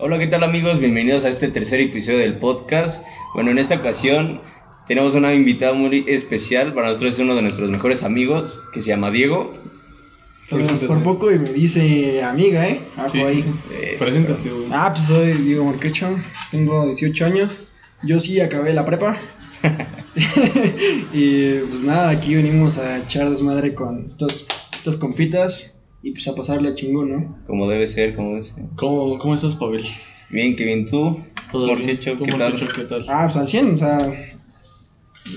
Hola, ¿qué tal amigos? Bienvenidos a este tercer episodio del podcast. Bueno, en esta ocasión tenemos una invitada muy especial. Para nosotros es uno de nuestros mejores amigos, que se llama Diego. Entonces, por poco y me dice amiga, ¿eh? Ajo Sí, ahí. sí, sí. Eh, Preséntate, güey. Ah, pues soy Diego Marquecho, tengo 18 años. Yo sí acabé la prepa. y pues nada, aquí venimos a echar desmadre con estos, estos compitas y pues a pasarle chingón, ¿no? como debe ser, como debe ser. ¿Cómo, ¿Cómo estás, Pavel? Bien, que bien tú. ¿Todo bien? ¿Tú, ¿qué tal? Qué tal? Ah, pues al 100, o sea,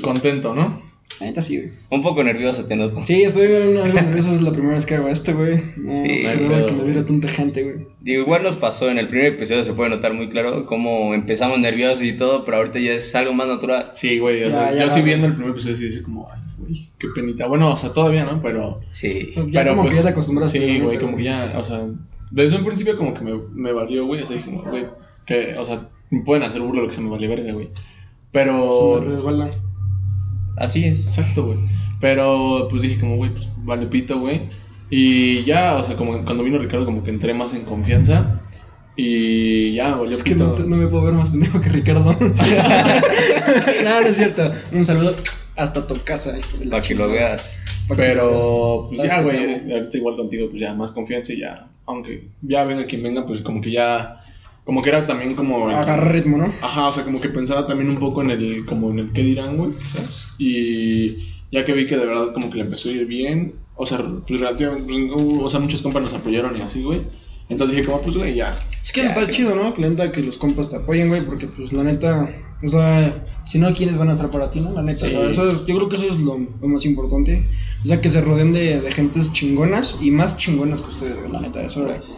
Contento, ¿no? la neta sí, güey. Un poco nervioso te noto. Sí, estoy algo nervioso, es la primera vez que hago esto, güey. No, Sí, pedo, que me viera tanta gente, güey. Digo, igual nos pasó en el primer episodio, se puede notar muy claro cómo empezamos nerviosos y todo, pero ahorita ya es algo más natural. Sí, güey. O Ya, sea, ya. yo sí viendo el primer episodio sí dice como, qué penita. Bueno, o sea, todavía, ¿no? Pero. Sí. Ya pero como pues, que ya te acostumbraste. la Sí, güey, como que ya, o sea, desde un principio como que me, me valió, güey. O sea, dije, como, güey, que, o sea, me pueden hacer burla lo que se me vale verga, güey. Pero. Se me resbala. Así es. Exacto, güey. Pero pues dije como, güey, pues vale pito, güey. Y ya, o sea, como cuando vino Ricardo como que entré más en confianza. Y ya, valió Es que no, te- no me puedo ver más pendejo que Ricardo. no, no es cierto. Un saludo hasta tu casa, Para que lo veas. Pero, pues ya, güey, ahorita igual contigo, pues ya más confianza y ya, aunque ya venga quien venga, pues como que ya, como que era también como... el- Agarra ritmo, ¿no? Ajá, o sea, como que pensaba también un poco en el, como en el qué dirán, güey, ¿sabes? Y ya que vi que de verdad como que le empezó a ir bien, o sea, pues relativamente, pues, o sea, muchos compas nos apoyaron y así, güey. Entonces dije como, pues, güey, ya. Es que eso está chido, ¿no? Que la neta que los compas te apoyen, güey, porque pues la neta, o sea, si no, ¿quiénes van a estar para ti, no? La neta, Sí. eso es- yo creo que eso es lo, lo más importante. O sea, que se rodeen de, de gentes chingonas y más chingonas que ustedes, la neta, eso es.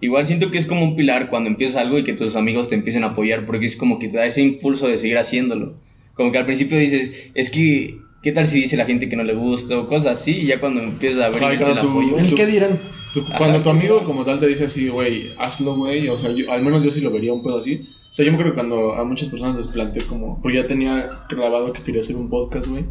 Igual siento que es como un pilar cuando empiezas algo y que tus amigos te empiecen a apoyar, porque es como que te da ese impulso de seguir haciéndolo. Como que al principio dices, es que, ¿qué tal si dice la gente que no le gusta o cosas así? Y ya cuando empiezas a ver empieza el tú- apoyo. ¿El tú- qué dirán? Tú- cuando tu amigo como tal te dice así, güey, hazlo, güey, o sea, yo- al menos yo sí lo vería un pedo así. O sea, yo me acuerdo que cuando a muchas personas les planteé como, porque ya tenía grabado que quería hacer un podcast, güey.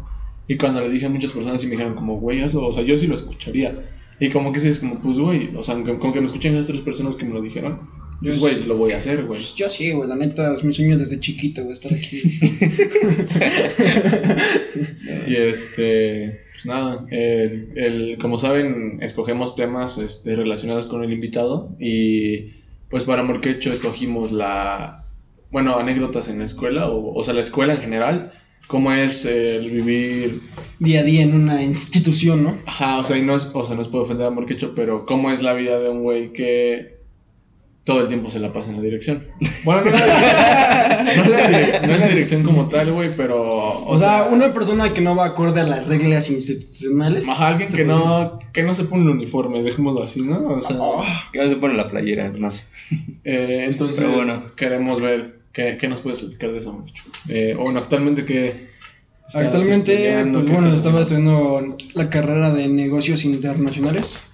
Y cuando le dije a muchas personas y me dijeron como, güey, hazlo, o sea, yo sí lo escucharía. Y como que es como, pues, güey, o sea, con que me escuchen esas tres personas que me lo dijeron, pues, Yo güey, lo voy a hacer, güey. Pues yo sí, güey, la neta, es mi sueño desde chiquito, güey, estar aquí. Y este, pues nada, el, el- como saben, escogemos temas este, relacionados con el invitado y pues para Morquecho escogimos la, bueno, anécdotas en la escuela, o, o sea, la escuela en general, cómo es el vivir, Día a día en una institución, ¿no? ajá, o sea, y no es, o sea, no es por ofender a Morquecho, pero cómo es la vida de un güey que todo el tiempo se la pasa en la dirección. Bueno, no, la- no es la dire- no es la dirección como tal, güey, pero... O, sea, una persona que no va acorde a las reglas institucionales. Ajá, alguien que no, que no se pone el uniforme, dejémoslo así, ¿no? O sea, Que no se pone la playera, no sé. eh, entonces Pero bueno. queremos ver qué, qué nos puedes platicar de eso, Moncho? Eh, o bueno, actualmente que Actualmente, pues bueno, estaba estudiando la carrera de negocios internacionales.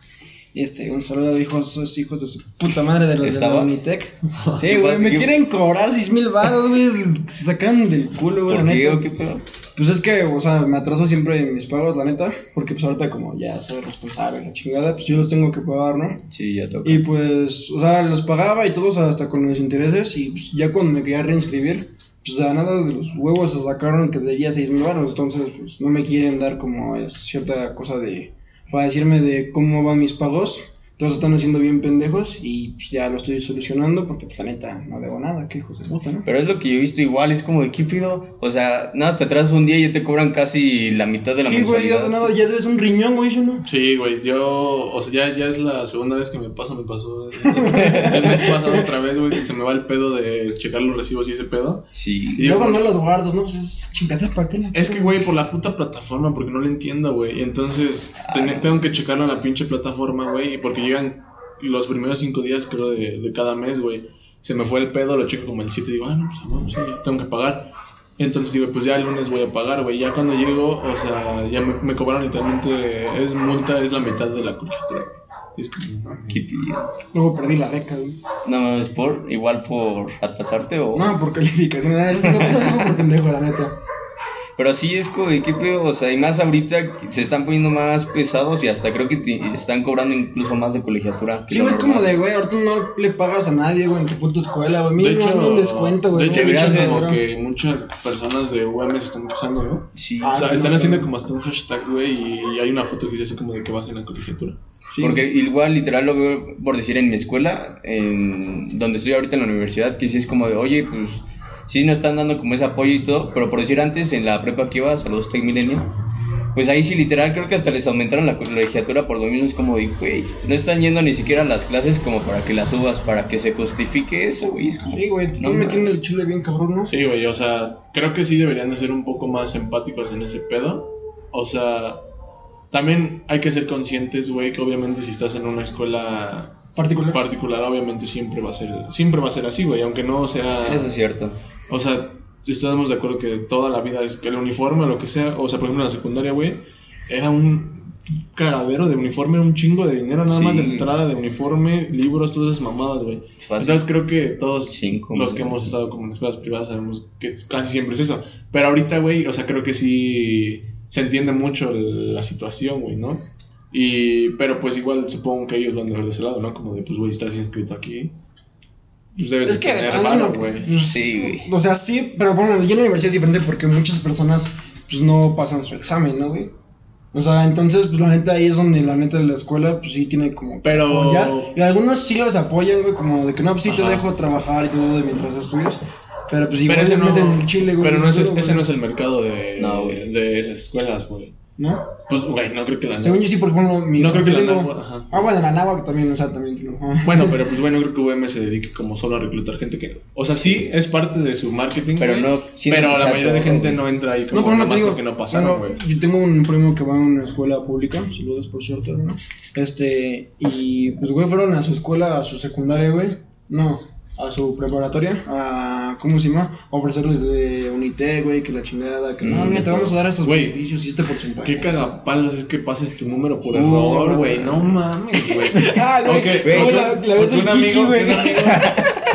Este, un saludo a hijos, esos hijos de su puta madre de los de la. Unitec. Sí, güey, me quieren cobrar seis mil baros, güey. Se sacan del culo, güey, ¿Por qué neta. o qué pedo? Pues es que, o sea, me atraso siempre en mis pagos, la neta. Porque pues ahorita como ya soy responsable, la chingada, pues yo los tengo que pagar, ¿no? Sí, ya toca. Y pues, o sea, los pagaba y todos hasta con los intereses. Y pues ya cuando me quería reinscribir, pues a nada de los huevos se sacaron que debía seis mil baros. Entonces, pues no me quieren dar como cierta cosa de. Para decirme de cómo van mis pagos. Todos están haciendo bien pendejos y pues ya lo estoy solucionando porque pues la neta no debo nada, que hijos de puta, ¿no? Pero es lo que yo he visto igual, es como de qué pido. O sea, nada, te atrasas un día y ya te cobran casi la mitad de la Sí, güey, ya mensualidad. de nada, ya debes un riñón, güey, ¿sí no? Sí, güey, yo, o sea, ya, ya es la segunda vez que me pasa, me pasó el, el mes pasado otra vez, güey, que se me va el pedo de checar los recibos y ese pedo. Sí. Y luego no los guardas, ¿no? Pues es chingada para qué la Es que, güey, por la puta plataforma, porque no lo entiendo, güey. Y entonces ten- tengo que checarlo en la pinche plataforma, güey, porque llegan los primeros cinco días, creo, de, de cada mes, güey. Se me fue el pedo, lo checo como el 7 y digo, ah, no, pues sí, ya tengo que pagar. Entonces digo, pues ya el lunes voy a pagar, güey. Ya cuando llego, o sea, ya me, me cobraron literalmente, es multa, es la mitad de la colegiatura. Y es como, ¿Qué pido? Luego perdí la beca, güey. No, es por, igual por atrasarte o... No, por calificación. Eso sí, eso sí fue por pendejo, la neta. Pero sí es como, de ¿qué pedo? O sea, y más ahorita se están poniendo más pesados y hasta creo que te están cobrando incluso más de colegiatura. Sí, es como de, güey, ahorita no le pagas a nadie, güey, en tu puta escuela, güey. De Mínimo hazme un descuento, güey. de hecho, no eches como que muchas personas de UM se están quejando, ¿no? Sí, Ah, o sea, no están sé. haciendo como hasta un hashtag, güey, y hay una foto que dice así como de que bajen la colegiatura. Sí. Porque igual literal lo veo por decir en mi escuela, en donde estoy ahorita en la universidad, que sí es como de, oye, pues sí nos están dando como ese apoyo y todo, pero por decir antes en la prepa que iba, saludos Tech Milenio, pues ahí sí literal creo que hasta les aumentaron la colegiatura por lo mismo, es como de, güey, no están yendo ni siquiera a las clases como para que las subas, para que se justifique eso, güey, es como... Sí, güey, te están no, metiendo el chile bien cabrón, ¿no? Sí, güey, o sea, creo que sí deberían de ser un poco más empáticos en ese pedo. O sea, también hay que ser conscientes, güey, que obviamente si estás en una escuela Particular. particular, obviamente siempre va a ser, siempre va a ser así, güey, aunque no sea, Eso es cierto. o sea, estamos de acuerdo que toda la vida es que el uniforme o lo que sea, o sea, por ejemplo en la secundaria, güey, era un cagadero de uniforme, era un chingo de dinero nada Sí. más de entrada de uniforme, libros, todas esas mamadas, güey. Entonces creo que todos Cinco, los que hemos estado como en escuelas privadas sabemos que casi siempre es eso. Pero ahorita, güey, o sea, creo que sí se entiende mucho la situación, güey, ¿no? Y, pero pues igual supongo que ellos lo han de ver de ese lado, ¿no? Como de, pues, güey, estás inscrito aquí. Pues debes Es de que, tener además, varo, no, güey. Sí, güey. O sea, sí, pero bueno, yo en la universidad es diferente porque muchas personas, pues, no pasan su examen, ¿no, güey? O sea, entonces, pues, la neta ahí es donde la neta de la escuela, pues, sí tiene como Pero- apoyar. Y algunos sí los apoyan, güey, como de que no, pues, sí te Ajá. dejo trabajar y todo mientras estudias. Pero, pues, igual Pero les no, meten el chile, güey. pero no es, duro, ese güey, no es el mercado de, No, güey. de esas escuelas, güey. ¿No? Pues, güey, no creo que la Según yo sí, porque, bueno, mi... No creo que la tengo- NAHUAC, ajá. Ah, bueno, la NAVAC también, o sea, también. Bueno, pero pues bueno, creo que UM se dedique como solo a reclutar gente que... O sea, sí, es parte de su marketing, Pero no pero que la mayoría de todo, gente güey. no entra ahí como No, pero no te digo. porque no pasaron, bueno, güey. yo tengo un primo que va a una escuela pública, saludos por cierto, ¿no? Este, y pues, güey, fueron a su escuela, a su secundaria, güey. No, a su preparatoria, a, ¿cómo se llama? A ofrecerles de Unitec, güey, que la chingada, que no, Mm, mira, te vamos a dar estos Güey, beneficios y este porcentaje. Qué cagapalos es que pases tu número por error, güey. no. Mames, güey. Ah, güey, Ok, güey, la, la vez del un amigo, güey. un amigo,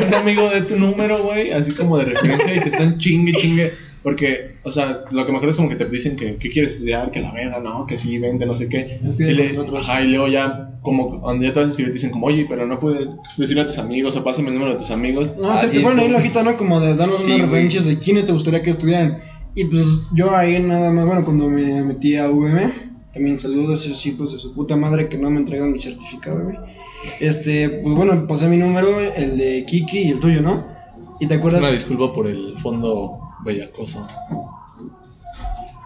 un amigo de tu número, güey, así como de referencia y te están chingue, chingue. Porque, o sea, lo que me acuerdo es como que te dicen que, que quieres estudiar, que la verga, ¿no? Que sí, vente, no sé qué. Estudia y, le- ajá, y luego ya, como cuando ya te vas a inscribir, te dicen como, oye, pero no puedes decirle a tus amigos, o pásame el número de tus amigos. No, Ah, te, sí, te ponen ahí la hojita, ¿no? Como de darnos Sí, unas referencias de quiénes te gustaría que estudiaran. Y pues yo ahí nada más, bueno, cuando me metí a VM, también saludos a esos hijos de su puta madre que no me entregan mi certificado, güey. Este, pues bueno, pasé mi número, el de Kiki y el tuyo, ¿no? ¿Y te acuerdas? Una disculpa por el fondo bellacoso.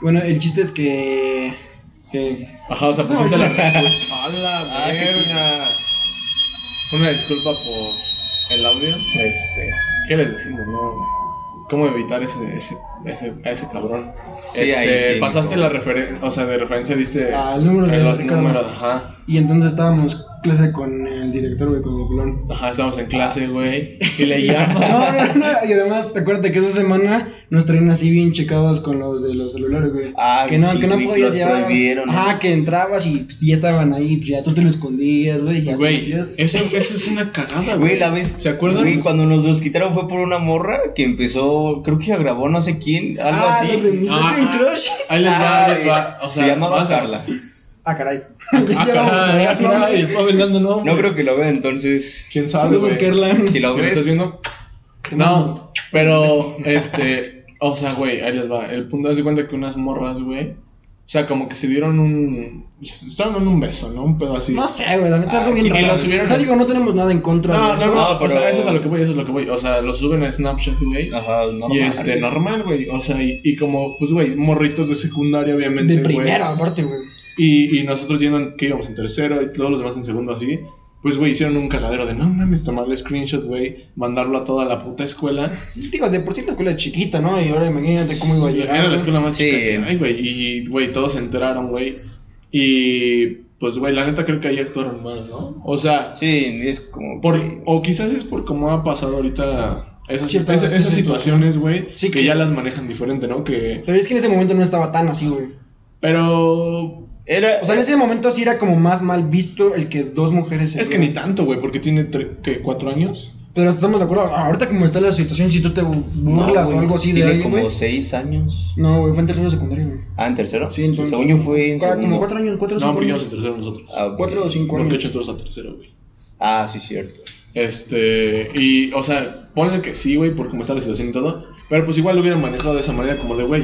Bueno, el chiste es que. que Ajá, o sea, pusiste la. ¡A la verga! Una disculpa por el audio. Este, ¿qué les decimos, no? ¿Cómo evitar ese, ese, ese, a ese cabrón? Sí, este, ahí sí, pasaste no. la referencia, o sea, de referencia diste Ah, el número de los Ricardo. números, ajá. y entonces estábamos clase con el director, güey, con el pelón. Ajá, estábamos en clase, güey, y le llama. No, no, no, y además, te acuerdas que esa semana nos traían así bien checados con los de los celulares, güey. Ah, que no, sí, que no podías llevar. Ajá, que entrabas y si ya estaban ahí, pues ya tú te lo escondías, güey. Ya te Güey, eso, eso es una cagada, Güey, la vez. ¿Se acuerdan? Güey, cuando nos los quitaron fue por una morra que empezó, creo que grabó no sé quién, algo ah, así. los de mi Ah, Crush. Ahí les va, Ah, ahí les va. O sea, se llamaba Carla. Ah, caray. Ah, ya vamos a caray, ver, caray, el ¿no? No creo que lo vea entonces. ¿Quién sabe? Carla. Si lo Si lo ves. estás viendo, No, pero este, o sea, güey, ahí les va. El punto es de cuenta que unas morras, güey, o sea, como que se dieron un, se estaban dando un beso, ¿no? Un pedo así. No sé, güey, la neta Ah, algo bien raro. lo subieron O sea, a- digo, no tenemos nada en contra No, de no, eso. no, No, o sea, eso es a lo que voy, eso es a lo que voy. O sea, lo suben a Snapchat, güey. Ajá, normal. Y este, normal, güey. O sea, y, y como, pues, güey, morritos de secundaria, obviamente. De primero, aparte, güey. Y, y nosotros yendo, en- que íbamos en tercero y todos los demás en segundo así. Pues, güey, hicieron un cagadero de no mames, tomarle screenshot, güey, mandarlo a toda la puta escuela. Digo, de por sí la escuela es chiquita, ¿no? Y ahora imagínate cómo iba a llegar. Era la güey. escuela más Sí. chica que hay, güey. Y, güey, todos se enteraron, güey. Y, pues, güey, la neta creo que ahí actuaron mal, ¿no? O sea, Sí, es como. por, que- o quizás es por cómo ha pasado ahorita esas, Ciertas- esas, esas situaciones, güey, Sí, que que- ya las manejan diferente, ¿no? Que, Pero es que en ese momento no estaba tan así, güey. pero, Era. O sea, en ese momento sí era como más mal visto el que dos mujeres se es que ni tanto, güey, porque tiene, tre- ¿qué, cuatro años? Pero estamos de acuerdo, ahorita como está la situación, si tú te burlas No, o algo así de tiene alguien, como güey. seis años. No, güey, fue en tercero de secundaria, güey. Ah, ¿en tercero? Sí, entonces. Según yo fue en Cua-. Como cuatro años, cuatro o No, cinco porque años. íbamos en tercero nosotros. Ah, ok. Cuatro o cinco Porque años. hecho todos a tercero, güey. Ah, sí, cierto. Este, y, o sea, ponle que sí, güey, por cómo está la situación y todo. Pero pues igual lo hubieran manejado de esa manera, como de, güey,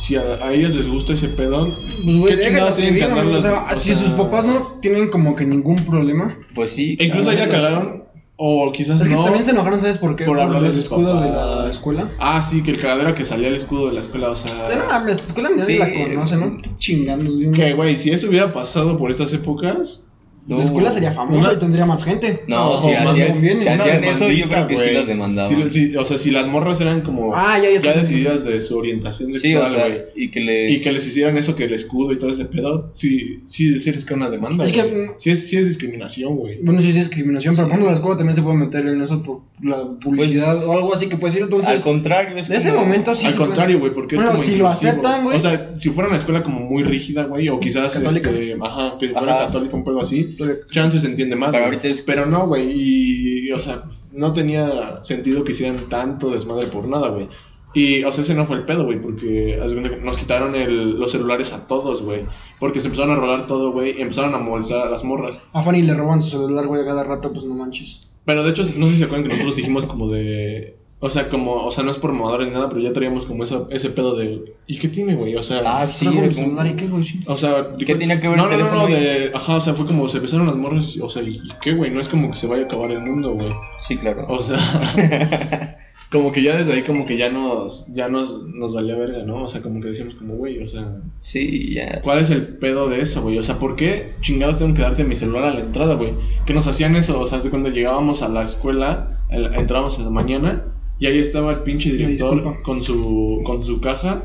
si a, a ellos les gusta ese pedón, Pues, güey, ¿qué chingados tienen que. O sea, O si sea, sus papás no tienen como que ningún problema. Pues sí. e Incluso la déjalos. cagaron, o quizás Es que no. también se enojaron, ¿sabes por qué? por Por, hablar de el sus escudo de la escuela. Ah, sí, que el cagadero que salía el escudo de la escuela, o sea. Pero esta escuela nadie Sí. la conoce, ¿no? Qué chingando. Que, güey, si eso hubiera pasado por estas épocas, La escuela sería famosa Una- y tendría más gente. No, No, si conviene. si Una hacían eso, yo creo que sí las demandaban. Sí, sí, o sea, si las morras eran como Ah, ya, ya, decididas de su orientación Sí, sexual, o sea, güey. y que les... Y que les hicieran eso, que el escudo y todo ese pedo, sí, sí, sí es que una demanda. Es que, sí, es, sí es discriminación, güey. Bueno, sí, sí, es discriminación, pero por ejemplo, la escuela también se puede meter en eso por la publicidad Pues, o algo así que puede decir. Entonces, Al contrario, es de ese momento sí Al contrario, güey, porque es Bueno, como si lo aceptan, güey. O sea, si fuera una escuela como muy rígida, güey, o quizás Católica. este, ajá, que fuera católica un poco así, chances se entiende más. Pero güey. ahorita es- Pero no, güey, y, o sea, no tenía sentido que hicieran tanto desmadre por nada, güey. Y, o sea, ese no fue el pedo, güey, porque nos quitaron el, los celulares a todos, güey. Porque se empezaron a rolar todo, güey, y empezaron a molestar a las morras. A Fanny le roban su celular, güey, a cada rato, pues no manches. Pero de hecho, no sé si se acuerdan que nosotros dijimos como de. O sea, como, o sea, no es por mamadores ni nada, pero ya traíamos como esa, ese pedo de. ¿Y qué tiene, güey? O sea. Ah, sí. Celular y qué, güey. O sea, ¿Qué tenía que ver no, el no, teléfono No, no, ahí? de. Ajá, o sea, fue como se empezaron las morras, o sea, ¿y qué, güey? No es como que se vaya a acabar el mundo, güey. Sí, claro. O sea. como que ya desde ahí, como que ya nos. Ya nos, nos valía verga, ¿no? O sea, como que decíamos, como, güey, o sea. Sí, ya. ¿Cuál es el pedo de eso, güey? O sea, ¿por qué chingados tengo que darte mi celular a la entrada, güey? Que nos hacían eso, o sea, de cuando llegábamos a la escuela, el- entrábamos en la mañana y ahí estaba el pinche director disculpa. con su con su caja,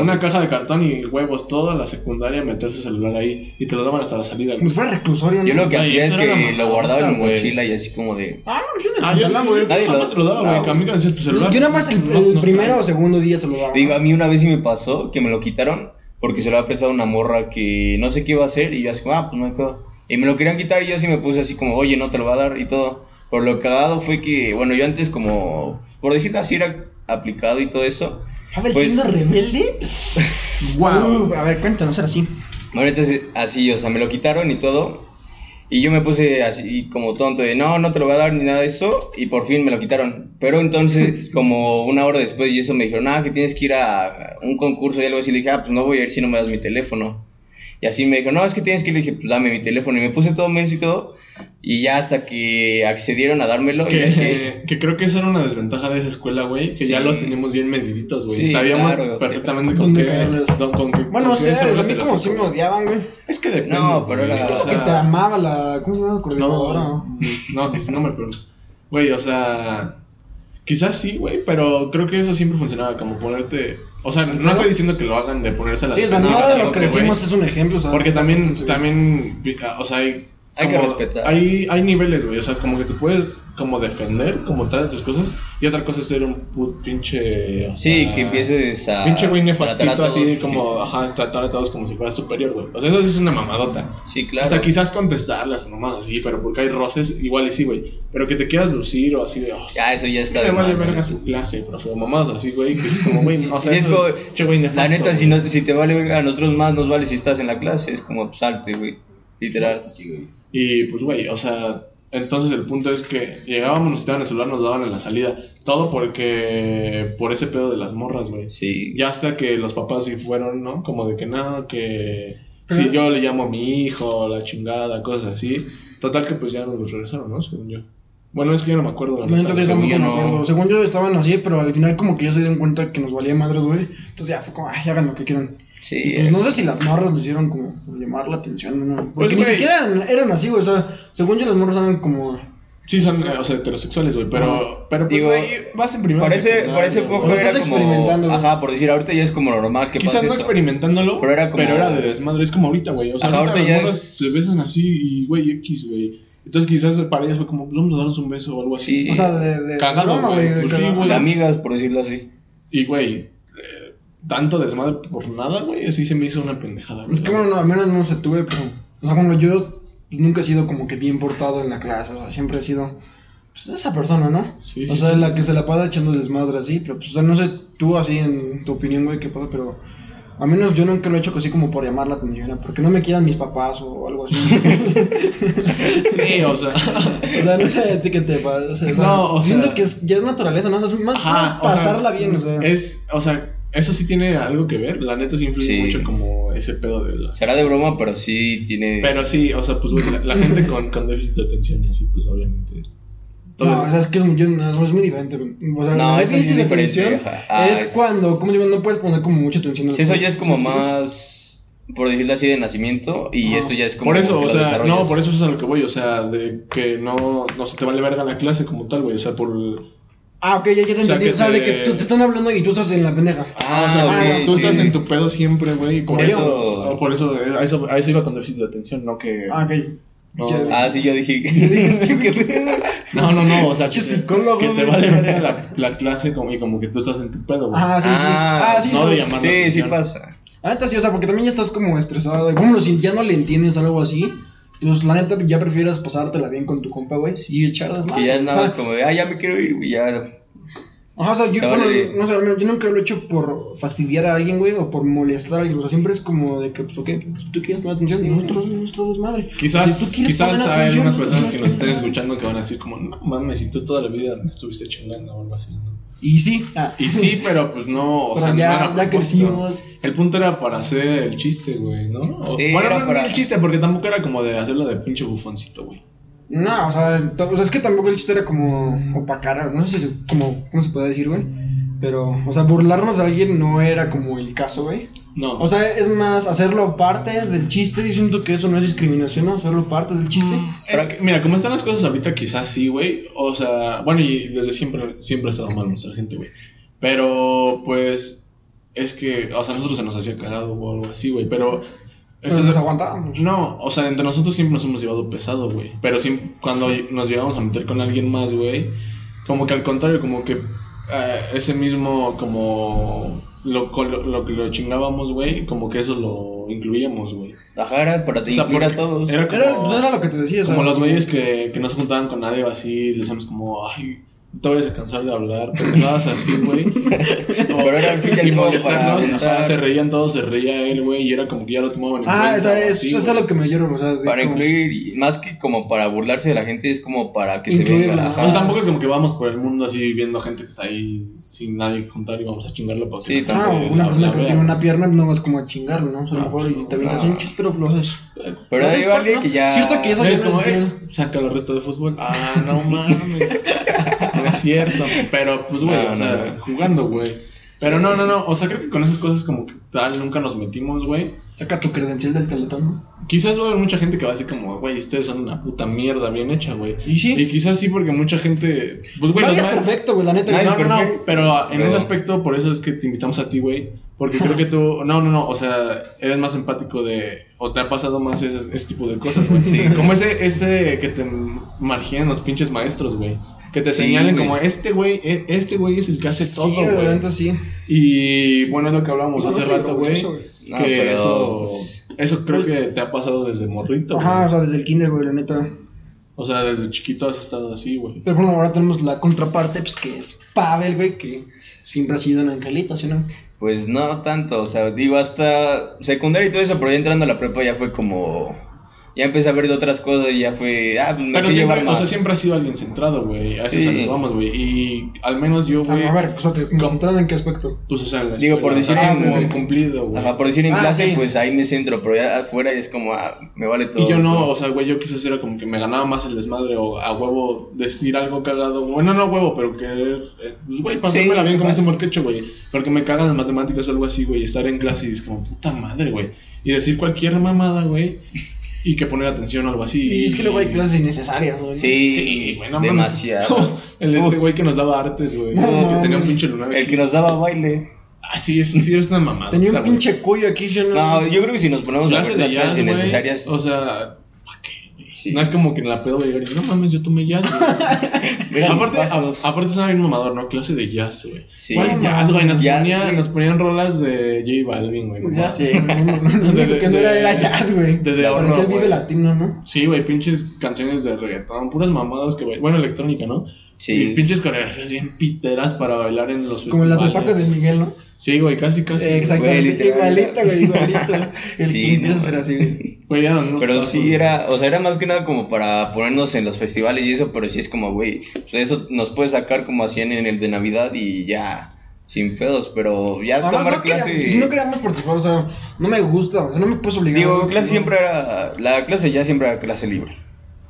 una caja de cartón y huevos, toda la secundaria meter su celular ahí y te lo daban hasta la salida. Como si fuera reclusorio, ¿no? Yo lo que hacía es que lo guardaba en mi mochila y así como de... Ah, no, yo el Ah, yo, güey. Nadie jamás lo- daba, no, güey. que a mí me decía tu celular. Yo nada más el, No, el no, primero no. o segundo día se lo daba. Digo, a mí una vez sí me pasó que me lo quitaron porque se lo había prestado una morra que no sé qué iba a hacer y yo así como, ah, pues no hay pedo. Y me lo querían quitar y yo así me puse así como, oye, no te lo va a dar y todo. Pero lo cagado fue que, bueno, yo antes como, por decirlo así, era aplicado y todo eso. A ver, Pues- siendo rebelde. wow. a ver, cuéntanos, era así. Bueno, entonces así, o sea, me lo quitaron y todo. Y yo me puse así como tonto de no, no te lo voy a dar ni nada de eso. Y por fin me lo quitaron. Pero entonces, como una hora después y eso me dijeron, ah, que tienes que ir a un concurso y algo así. Le dije, ah, pues no voy a ir si no me das mi teléfono. Y así me dijo, no, es que tienes que ir. Le dije, pues dame mi teléfono. Y me puse todo menso y todo. Y ya hasta que accedieron a dármelo. y dije, Que, que creo que esa era una desventaja de esa escuela, güey. Que Sí. ya los teníamos bien mediditos, güey. Sí, Sabíamos claro. perfectamente con ¿Dónde qué. caerles? don- con qué- Bueno, con o sea, a mí como sí me odiaban, güey. Es que depende. No, pero era- o Es sea, que te amaba la. ¿Cómo se llama? No, no, sí, sí, no me pero Güey, o sea. Quizás sí, güey, pero creo que eso siempre funcionaba, como ponerte. O sea, no estoy diciendo que lo hagan de ponerse la Sí, o sea, nada de lo que decimos es un ejemplo, o sea, Porque también, también, o sea, hay... Hay que respetar. Hay, hay niveles, güey, o sea, es como que te puedes como defender como tal de tus cosas y otra cosa es ser un put pinche... sí, sea, que empieces a. Pinche güey nefastito todos, así sí. como, ajá, tratar a todos como si fuera superior, güey. O sea, eso sí es una mamadota. Sí, claro. O sea, quizás contestarlas o nomás así, pero porque hay roces, igual y sí, güey. Pero que te quieras lucir o así de... Oh, Ya, eso ya está me de vale más, verga su clase, profe. Mamadas así, güey, que es como, güey, o sea, Sí, es como- pinche güey nefasto, La neta, si, güey. no, si te vale verga, a nosotros más nos vale si estás en la clase. Es como, pues, salte, güey. Literal. Y pues, güey, o sea, entonces el punto es que llegábamos, nos quitaban el celular, nos daban en la salida. Todo porque. por ese pedo de las morras, güey. Sí. Ya hasta que los papás sí fueron, ¿no? Como de que no, que. Si yo le llamo a mi hijo, la chingada, cosas así. Total que pues ya nos regresaron, ¿no? Según yo. Bueno, es que yo no me acuerdo la neta, yo según tampoco yo me no. acuerdo. Según yo estaban así, pero al final como que ya se dieron cuenta que nos valía madres, güey. Entonces ya fue como, ay, hagan lo que quieran. Sí. Pues no sé si las morras lo hicieron como por llamar la atención, ¿no? Porque Pues, ni siquiera eran, eran así, güey. O sea, según yo las morras eran como... Sí, son, eh, o sea, heterosexuales, güey. Pero, pero pues, Digo, güey, vas en primera güey. poco Lo era estás como. experimentando. Ajá, por decir, ahorita ya es como normal que Quizás pase no eso. experimentándolo, Pero pero era era, como- de desmadre. Es como ahorita, güey. O sea, Ajá, ahorita, ahorita las ya es- se besan así y, güey, X, güey. Entonces quizás para ellas fue como, pues vamos a darnos un beso o algo así. Sí. O sea, de... de Cagado, güey. de Pues sí. De amigas, por decirlo así. Y, güey, eh, tanto desmadre por nada, güey. Así se me hizo una pendejada. Es que bueno, no, al menos no se tuve, pero... O sea, bueno, yo nunca he sido como que bien portado en la clase, o sea, siempre he sido... pues esa persona, ¿no? Sí, o sí, sea, sí. la que se la pasa echando desmadre así, pero pues, o sea, no sé tú así en tu opinión, güey, qué pasa, pero a menos yo nunca lo he hecho así como por llamar la atención, porque no me quieran mis papás o algo así. Sí, o sea. o sea, no sé a ti qué te pasa. o sea, No, o siento sea- que es, ya es naturaleza, ¿no? O sea, es más Ajá, más o sea, pasarla bien, o sea. Es, o sea, eso sí tiene algo que ver. La neta sí influye Sí. mucho como ese pedo de la. Será de broma, pero sí tiene. Pero sí, o sea, pues güey, la, la gente con, con déficit de atención y así, pues obviamente. todo- No, o sea, es que es, muy- yo- no, es muy diferente. O sea, No, déficit es de diferente, atención. Ah, es, es- cuando, ¿cómo se llama? No puedes poner como mucha atención. en Sí, eso ya es como más, por decirlo así, de nacimiento. Y esto ya es como. Por eso, o sea, no, por eso es a lo que voy, o sea, de que no, no se te vale verga la clase como tal, güey, o sea, por... Ah, ok, ya, ya te O sea, entendí. que O sea, de que tú te están hablando y tú estás en la pendeja. Ah, o sea, tú sí. estás en tu pedo siempre, güey, Por eso... Por eso, a eso, a eso iba con déficit de atención, no que... Ah, ok. No. Ah, sí, yo dije. Este. No, no, no, o sea, que psicólogo, que te vale verga la, la clase como, y como que tú estás en tu pedo, güey. Ah, sí, sí. Ah, Ah, sí, no eso- de llamar la Sí, sí atención. pasa. Ah, neta, sí, o sea, porque también ya estás como estresado. Bueno, si ya no le entiendes algo así, pues la neta ya prefieres pasártela bien con tu compa, güey. Y echar desmadre. Que ya nada más sea, como de, ah, ya me quiero ir, güey, ya. Ajá, o sea, yo, bueno, no sé, al menos yo nunca lo he hecho por fastidiar a alguien, güey, o por molestar a alguien. O sea, siempre es como de que, pues, ok, pues, tú quieres poner atención y nosotros nuestro desmadre. Quizás, Si quizás hay algunas pues, personas que nos estén escuchando que van a decir como, no mames, si tú toda la vida me estuviste chingando o algo así, ¿no? Y sí, ah, Y sí, pero pues no, o pero sea, ya, no crecimos. El punto era para hacer el chiste, güey, ¿no? O- Sí, bueno, era no, para- el chiste, porque tampoco era como de hacerlo de pinche bufoncito, güey. No, o sea, el- o sea, es que tampoco el chiste era como opacar, no sé si como, ¿cómo se puede decir, güey? Pero, o sea, burlarnos de alguien no era como el caso, güey. No. O sea, es más hacerlo parte del chiste y siento que eso no es discriminación, ¿no? Hacerlo parte del chiste. es que, mira, como están las cosas ahorita, quizás sí, güey. O sea, bueno, y desde siempre, siempre ha estado mal nuestra gente, güey. Pero, pues, es que, o sea, a nosotros se nos hacía cagado o algo así, güey. Pero, esto nos aguantábamos. No, o sea, entre nosotros siempre nos hemos llevado pesado, güey. Pero siempre, cuando nos llegamos a meter con alguien más, güey, como que al contrario, como que eh, ese mismo, como lo, lo, lo que lo chingábamos, güey, como que eso lo incluíamos, güey. Ajá, era para te O sea, incluir a todos. Era como, Era, pues era lo que te decía, como los güeyes que, que no se juntaban con nadie o así, les decíamos como, ay, te vayas a cansar de hablar, pendejadas así, güey. Pero era al fin y molestarnos, ajá, se reían todos, se reía él, güey, y era como que ya lo tomaban en Ah, cuenta, o sea, es, así, eso es a lo que me lloro, o sea, de Para como- incluir, más que como para burlarse de la gente, es como para que se Incluirla, venga. ajá. Ajá. Pues tampoco es como que vamos por el mundo así viendo gente que está ahí sin nadie que juntar y vamos a chingarlo porque Sí, la Ah, gente una persona que no vea, tiene una pierna no vas como a chingarlo, ¿no? O sea, a lo No, mejor y te avientas no. un chiste, pero lo haces. Pero hay haces alguien que ya. Cierto que eso Es como, no es- eh, saca los retos de fútbol. Ah, no mames. no es cierto. Pero, pues, güey, No, o sea, no, no. jugando, güey. Pero no, no, no. O sea, creo que con esas cosas como que tal nunca nos metimos, güey. Saca tu credencial del teletón, ¿no? Quizás va a haber mucha gente que va a decir como, güey, ustedes son una puta mierda bien hecha, güey. Y sí. Y quizás sí, porque mucha gente. Pues, güey, Nadie los es ma- perfecto, güey, la neta. No, no, no, pero en Pero- ese aspecto, por eso es que te invitamos a ti, güey. Porque creo que tú, no, no, no, o sea, eres más empático de, o te ha pasado más ese, ese tipo de cosas, güey. Sí. Como ese, ese que te margían los pinches maestros, güey. Que te Sí, señalen güey. como, este güey, e- este güey es el que hace Sí, todo, güey, sí. Y bueno, es lo que hablábamos No, no hace rato, güey. güey. Que No, pero, eso, pues, eso creo que te ha pasado desde morrito, Ajá, o sea, desde el kinder, güey, la neta. O sea, desde chiquito has estado así, güey. Pero bueno, ahora tenemos la contraparte, pues que es Pavel, güey, que siempre ha sido un angelito, ¿sí no? Pues no tanto, o sea, digo, hasta secundaria y todo eso, pero ya entrando a la prepa ya fue como. Ya empecé a ver de otras cosas y ya fue. Ah, me Pero siempre, llevar o más. sea, siempre has sido alguien centrado, güey. A eso Sí. es a lo que vamos, güey. Y al menos yo, güey. a ver, pues, ok, ¿concentrado en qué aspecto? Pues, o sea, la Digo, por decir o sea, en- como cumplido, güey. Ajá, por decir en Ah, clase, sí. pues ahí me centro, pero ya afuera es como, ah, me vale todo. Y yo no, todo. o sea, güey, yo quizás era como que me ganaba más el desmadre o a huevo decir algo cagado. Bueno, no a huevo, pero querer, eh, pues, güey, pasármela Sí, bien con más. ese morquecho, güey. Porque me cagan las matemáticas o algo así, güey. Estar en clase y es como, puta madre, güey. Y decir cualquier mamada, güey. Y que poner atención o algo así. Y es que luego hay clases innecesarias, güey. Sí, Sí, güey, no mames. demasiadas. El este güey que nos daba artes, güey. No que tenía un pinche lunar. El aquí. que nos daba baile. Ah, sí, es, sí, es una mamada. Tenía un pinche cuello aquí, ¿sí o no? No, yo creo que si nos ponemos a de las clases innecesarias. O sea. Sí. No es como que en la pedo voy a llegar y no mames, yo tomé jazz, güey. Aparte, a- aparte estaba bien mamador, ¿no? Clase de jazz, güey. Sí. ¿Cuál jazz, güey? Nos, Ya, ponía- güey. nos ponían rolas de J Balvin, güey. Ya sé, lo único que no era era jazz, güey. Desde ahorro, Parecía el Vive. Latino, ¿no? Sí, güey, pinches canciones de reggaetón, puras mamadas que, güey. Bueno, electrónica, ¿no? Sí. Y pinches coreografías bien piteras para bailar en los Como festivales. las de Paco de Miguel, ¿no? Sí, güey, casi, casi. Exactamente, Güey, igualito, güey, igualito. El Sí, que empieza no, a ser así, güey. Pero sí güey. era, o sea, era más que nada como para ponernos en los festivales y eso, pero sí es como, güey, pues eso nos puede sacar como hacían en el de Navidad y ya, sin pedos, pero ya Además, tomar no queríamos, clase... si no queríamos participar, o sea, no me gusta, o sea, no me puedes obligar. Digo, clase no- siempre era, la clase ya siempre era clase libre.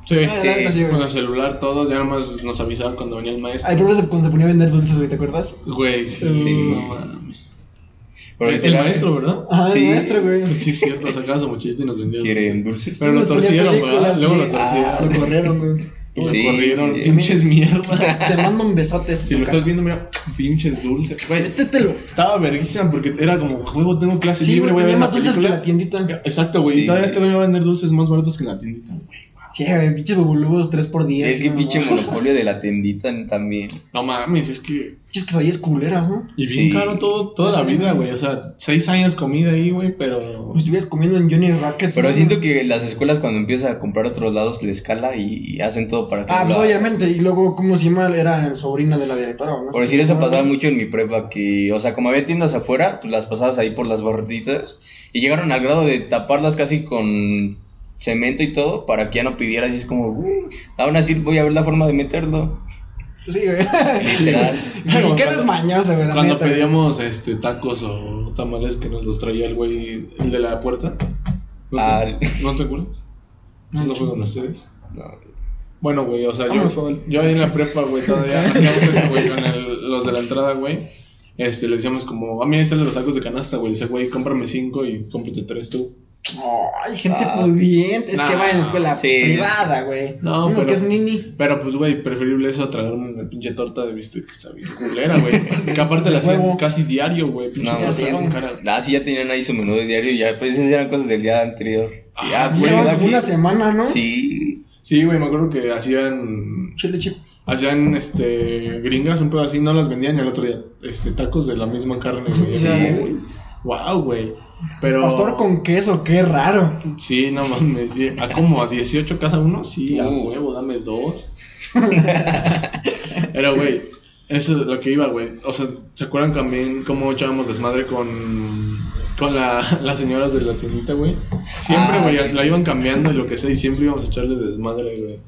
Sí, Ah, sí. Con el celular todos, ya nomás nos avisaban cuando venía el maestro. Ay, pero se- cuando se ponía a vender dulces, güey, ¿te acuerdas? Güey, sí, Sí. no mames. Pero el, maestro, ¿verdad? Ajá, Sí. el maestro, güey. Sí, es cierto, sacaba su mochilita y nos vendía. Quieren dulces. Pero lo Nos torcieron, ¿verdad? Luego sí. lo torcieron. Ah, Lo corrieron, güey. Nos Sí, corrieron, sí. pinches mierda. Te mando un besote. Si lo estás viendo, mira, pinches dulces. Güey, Métetelo. estaba verguísima porque era como, huevo, tengo clase Sí, libre, güey, voy a tenía más dulces que la tiendita. Exacto, güey. Sí, y todavía este güey va a vender dulces más baratos que la tiendita, güey. Sí, güey, pinches bubulubos 3 por 10 Es que no, pinche no. monopolio de la tiendita también. No mames, es que. Pinches quesadillas culeras, ¿no? Y bien Sí. caro todo, toda la Sí. vida, güey. O sea, seis años comida ahí, güey, pero. Si estuvieras comiendo en Johnny Rockets. Pero ¿no? siento que las escuelas cuando empiezan a comprar otros lados les escala y, y hacen todo para que Ah, pues la- obviamente. Y luego, ¿cómo se llama? Era sobrina de la directora, ¿o ¿no? Por decir eso pasaba mucho en mi prepa, que, o sea, como había tiendas afuera, pues las pasabas ahí por las barritas y llegaron al grado de taparlas casi con cemento y todo para que ya no pidieras y es como, "Güey, aún así voy a ver la forma de meterlo. Sí, güey. Literal. ¿Y qué eres mañoso, güey? Cuando neta, güey. pedíamos este tacos o tamales que nos los traía el güey, el de la puerta. ¿No te, Ah. ¿no te acuerdas? ¿Eso no fue con ustedes? No. Bueno, güey, o sea, Vámonos, yo, yo ahí en la prepa, güey, todavía hacíamos eso, güey, con el- los de la entrada, güey. Este, le decíamos como, a mí está el de los tacos de canasta, güey. Dice, güey, cómprame cinco y cómprate tres tú. Ay, gente Ah. pudiente. Es que Nah, va en escuela sí. privada, güey. No, Uno pero- que es nini. Pero pues, güey, preferible eso a tragarme una pinche torta de bistec que está bien culera, güey. Que aparte la hacían casi diario, güey. Pinche No, torta cara. Ah, sí, ya tenían ahí su menú de diario y ya, pues esas eran cosas del día anterior. Ah, ya, güey, pues, una semana, ¿no? Sí. Sí, güey, me acuerdo que hacían Chile chip. Hacían este gringas un pedo así, no las vendían y al otro día este tacos de la misma carne, güey. Sí, güey. Wow, güey. Pero Pastor con queso, qué raro. Sí, no mames, sí. A como a 18 cada uno, sí, a Uh. huevo, dame dos. Pero güey, eso es lo que iba, güey. O sea, ¿se acuerdan también cómo echábamos desmadre con con la, las señoras de la tiendita, güey? Siempre, Ah, güey, sí, la sí. iban cambiando y lo que sea y siempre íbamos a echarle desmadre, güey.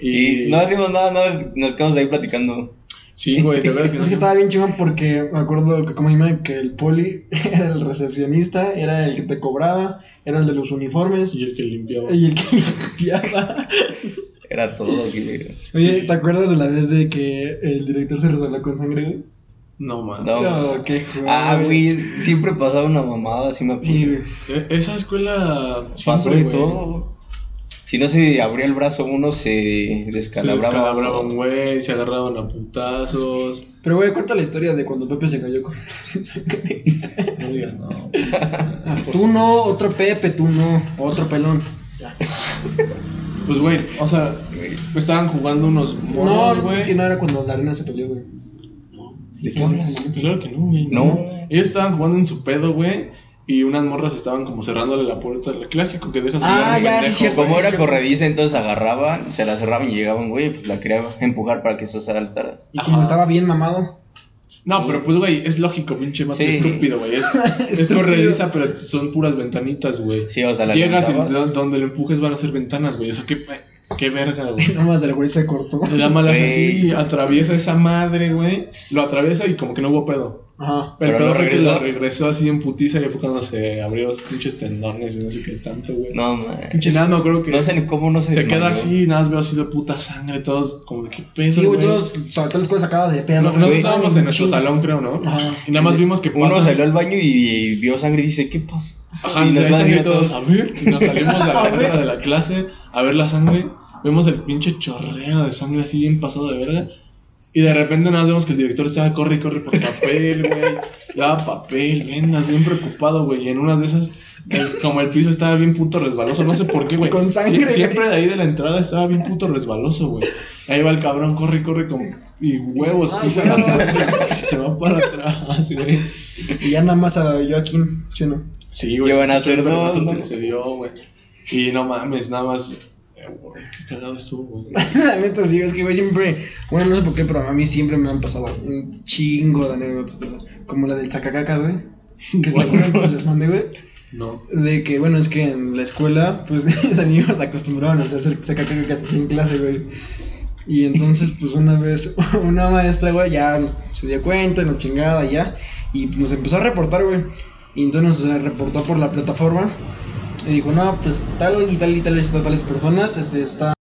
Y no hacíamos nada, más nos quedamos ahí platicando. Sí, güey, de verdad que no Es que estaba bien chingón porque me acuerdo que como iba que el poli era el recepcionista, era el que te cobraba, era el de los uniformes Y el que limpiaba. y el que limpiaba. Era todo, güey. Oye, ¿te acuerdas de la vez de que el director se resbaló con sangre, güey? No, man. No. No, qué joder. Ah, güey, siempre pasaba una mamada, así me acuerdo. Sí, güey. E- Esa escuela Pasó güey, todo. Si no se abría el brazo uno, se Se descalabraba. un güey, se agarraban a putazos. Pero, güey, cuenta la historia de cuando Pepe se cayó con. No digas, no. Tú no, otro Pepe, tú no, otro pelón. Ya. Pues, güey, o sea, estaban jugando unos No, monos, no, güey. que no era cuando la arena se peleó, güey. ¿De qué. Claro que no, güey. No. Ellos estaban jugando en su pedo, güey. Y unas morras estaban como cerrándole la puerta. El clásico que dejas Ah, ya, sí, cierto. Como era corrediza, entonces agarraban, se la cerraban y llegaban, güey, pues la quería empujar para que eso se saltara. Y como Ajá. estaba bien mamado. No, pero pues, güey, es lógico, pinche vato Sí. estúpido, güey. Es, es corrediza, pero son puras ventanitas, güey. Sí, o sea, la Llegas y donde lo empujes van a ser ventanas, güey. O sea, qué, qué verga, güey. Nomás el güey se cortó. La mala es Güey. así, atraviesa esa madre, güey. Lo atraviesa y como que no hubo pedo. Ajá. Pero, Pero el pedo lo fue que regresó. la regresó así en putiza y fue cuando se abrieron los pinches tendones y no sé qué tanto, güey. No, man. Pinche nada, no creo que. No sé ni cómo no se se queda así, nada más veo así de puta sangre, todos como de qué pedo. Sí, güey, todos, o sea, todas las cosas sacadas de pedo. No, güey. estábamos en nuestro salón, creo, ¿no? Ajá. Y nada más vimos que Uno pasa. salió al baño y vio sangre y dice, ¿qué pasa? Ajá, y y a todos a ver. Y nos salimos de la A ver. puerta de la clase a ver la sangre. Vemos el pinche chorreo de sangre así bien pasado de verga. Y de repente nada más vemos que el director estaba corre y corre por papel, güey. Daba papel, vendas, bien preocupado, güey. Y en unas de esas, el- como el piso estaba bien puto resbaloso, no sé por qué, güey. Con sangre, Sie- siempre de ahí de la entrada estaba bien puto resbaloso, güey. Ahí va el cabrón, corre y corre con. Y huevos, Ay, pisa la sangre. Se va para atrás, güey. Y ya nada más a Joaquín, ¿sí o no? Sí, güey. Van a vergazo ¿no? que se dio, güey. Y no mames, nada más. Qué cagado estuvo, güey. La neta, sí, es que, güey, siempre. Bueno, no sé por qué, pero a mí siempre me han pasado un chingo de anécdotas. de. Como la del sacacacas, güey. Que se acuerdan que se les mandé, güey. No. De que, bueno, es que en la escuela, pues mis amigos acostumbraban a hacer sacacacas así en clase, güey. Y entonces, pues una vez, una maestra, güey, ya se dio cuenta, la chingada, ya. Y nos empezó a reportar, güey. Y entonces nos reportó por la plataforma. Y dijo, no, pues tal y tal y tales, tales personas, este, está.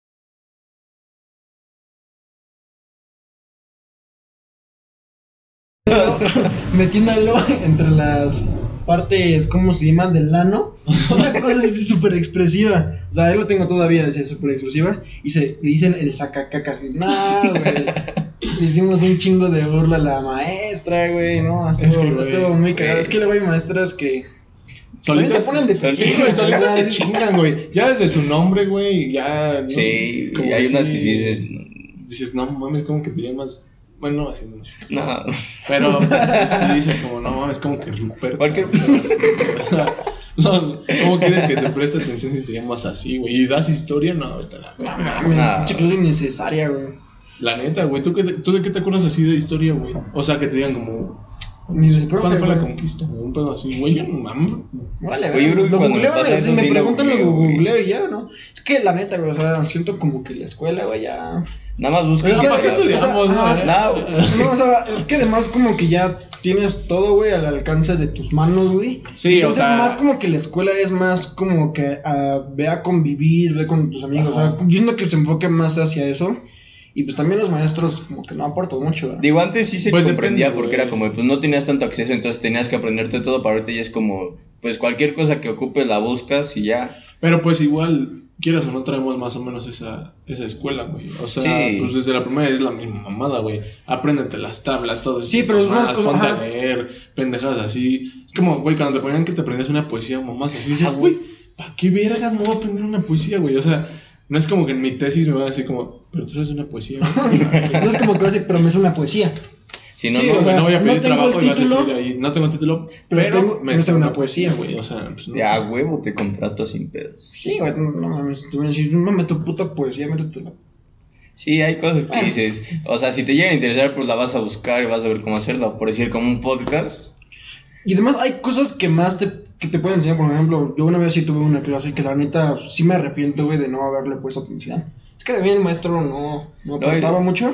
metiéndolo entre las partes, ¿cómo se llaman? Del lano. Una cosa así súper expresiva. O sea, ahí lo tengo todavía, dice súper expresiva. Y se le dicen el sacacacas. Y, No, güey. Le hicimos un chingo de burla a la maestra, güey. No, estuvo, Es que, güey, estuvo muy cagado. Es que luego hay maestras que. Solitas se ponen de sí, se chingan, güey. Ya desde su nombre, güey, ya. ¿no? Sí, Como y hay que unas que sí dices, Dices, no mames, como que te llamas. Bueno, así no. no. Pero pues, sí dices, como, no mames, como que Ruperta. Cualquier- O sea, no, ¿cómo quieres que te preste atención si te llamas así, güey? ¿Y das historia? No, vete a la No mames, pinche clase innecesaria, güey. La neta, güey, ¿tú, qué ¿tú de qué te acuerdas así de historia, güey? O sea, que te digan como. Ni del profe. ¿Cuándo fue la güey. conquista? güey? Un pedo así, güey, yo no mames. Vale, Oye, yo creo que lo me googleo, güey, eso si me preguntan lo googleo, güey. googleo y ya, ¿no? Es que la neta, güey, o sea, siento como que la escuela, güey, ya... Nada más busca. Pero es que, ¿para qué o sea, estudiamos, no? o sea, es que además como que ya tienes todo, güey, al alcance de tus manos, güey. Sí, Entonces o sea- más como que la escuela es más como que ah, ve a convivir, ve con tus amigos. Ajá. O sea, yo siento que se enfoque más hacia eso. Y pues también los maestros como que no aportan mucho, ¿verdad? Digo, antes sí se Pues comprendía depende, porque güey. era como, pues no tenías tanto acceso, entonces tenías que aprenderte todo, para ahorita ya es como, pues cualquier cosa que ocupes la buscas y ya. Pero pues igual, quieras o no, traemos más o menos esa, esa escuela, güey. O sea, Sí. pues desde la primera es la misma mamada, güey. Apréndete las tablas, todo eso. Sí, pero es más a leer, pendejadas así. Es como, güey, cuando te ponían que te aprendías una poesía, mamás así, güey, ¿para qué vergas me voy a aprender una poesía, güey? O sea, no es como que en mi tesis me van a decir como, pero tú sabes una poesía. No es como que vas a decir, pero me es una poesía. Si no, Sí, no, o sea, no voy a pedir trabajo y vas a título, decir ahí, no tengo título, pero pero, tengo- me sé una poesía, güey. O sea, pues no. ya a huevo te contrato sin pedos. Sí, güey, no mames, te van a decir, no mames, tu puta poesía, métetela. Sí, hay cosas que dices, o sea, si te llegan a interesar, pues la vas a buscar y vas a ver cómo hacerla. Por decir, como un podcast. Y además hay cosas que más te, que te pueden enseñar, por ejemplo, yo una vez sí tuve una clase que la neta sí me arrepiento, güey, de no haberle puesto atención. Es que también el maestro no, no No, aportaba y- mucho.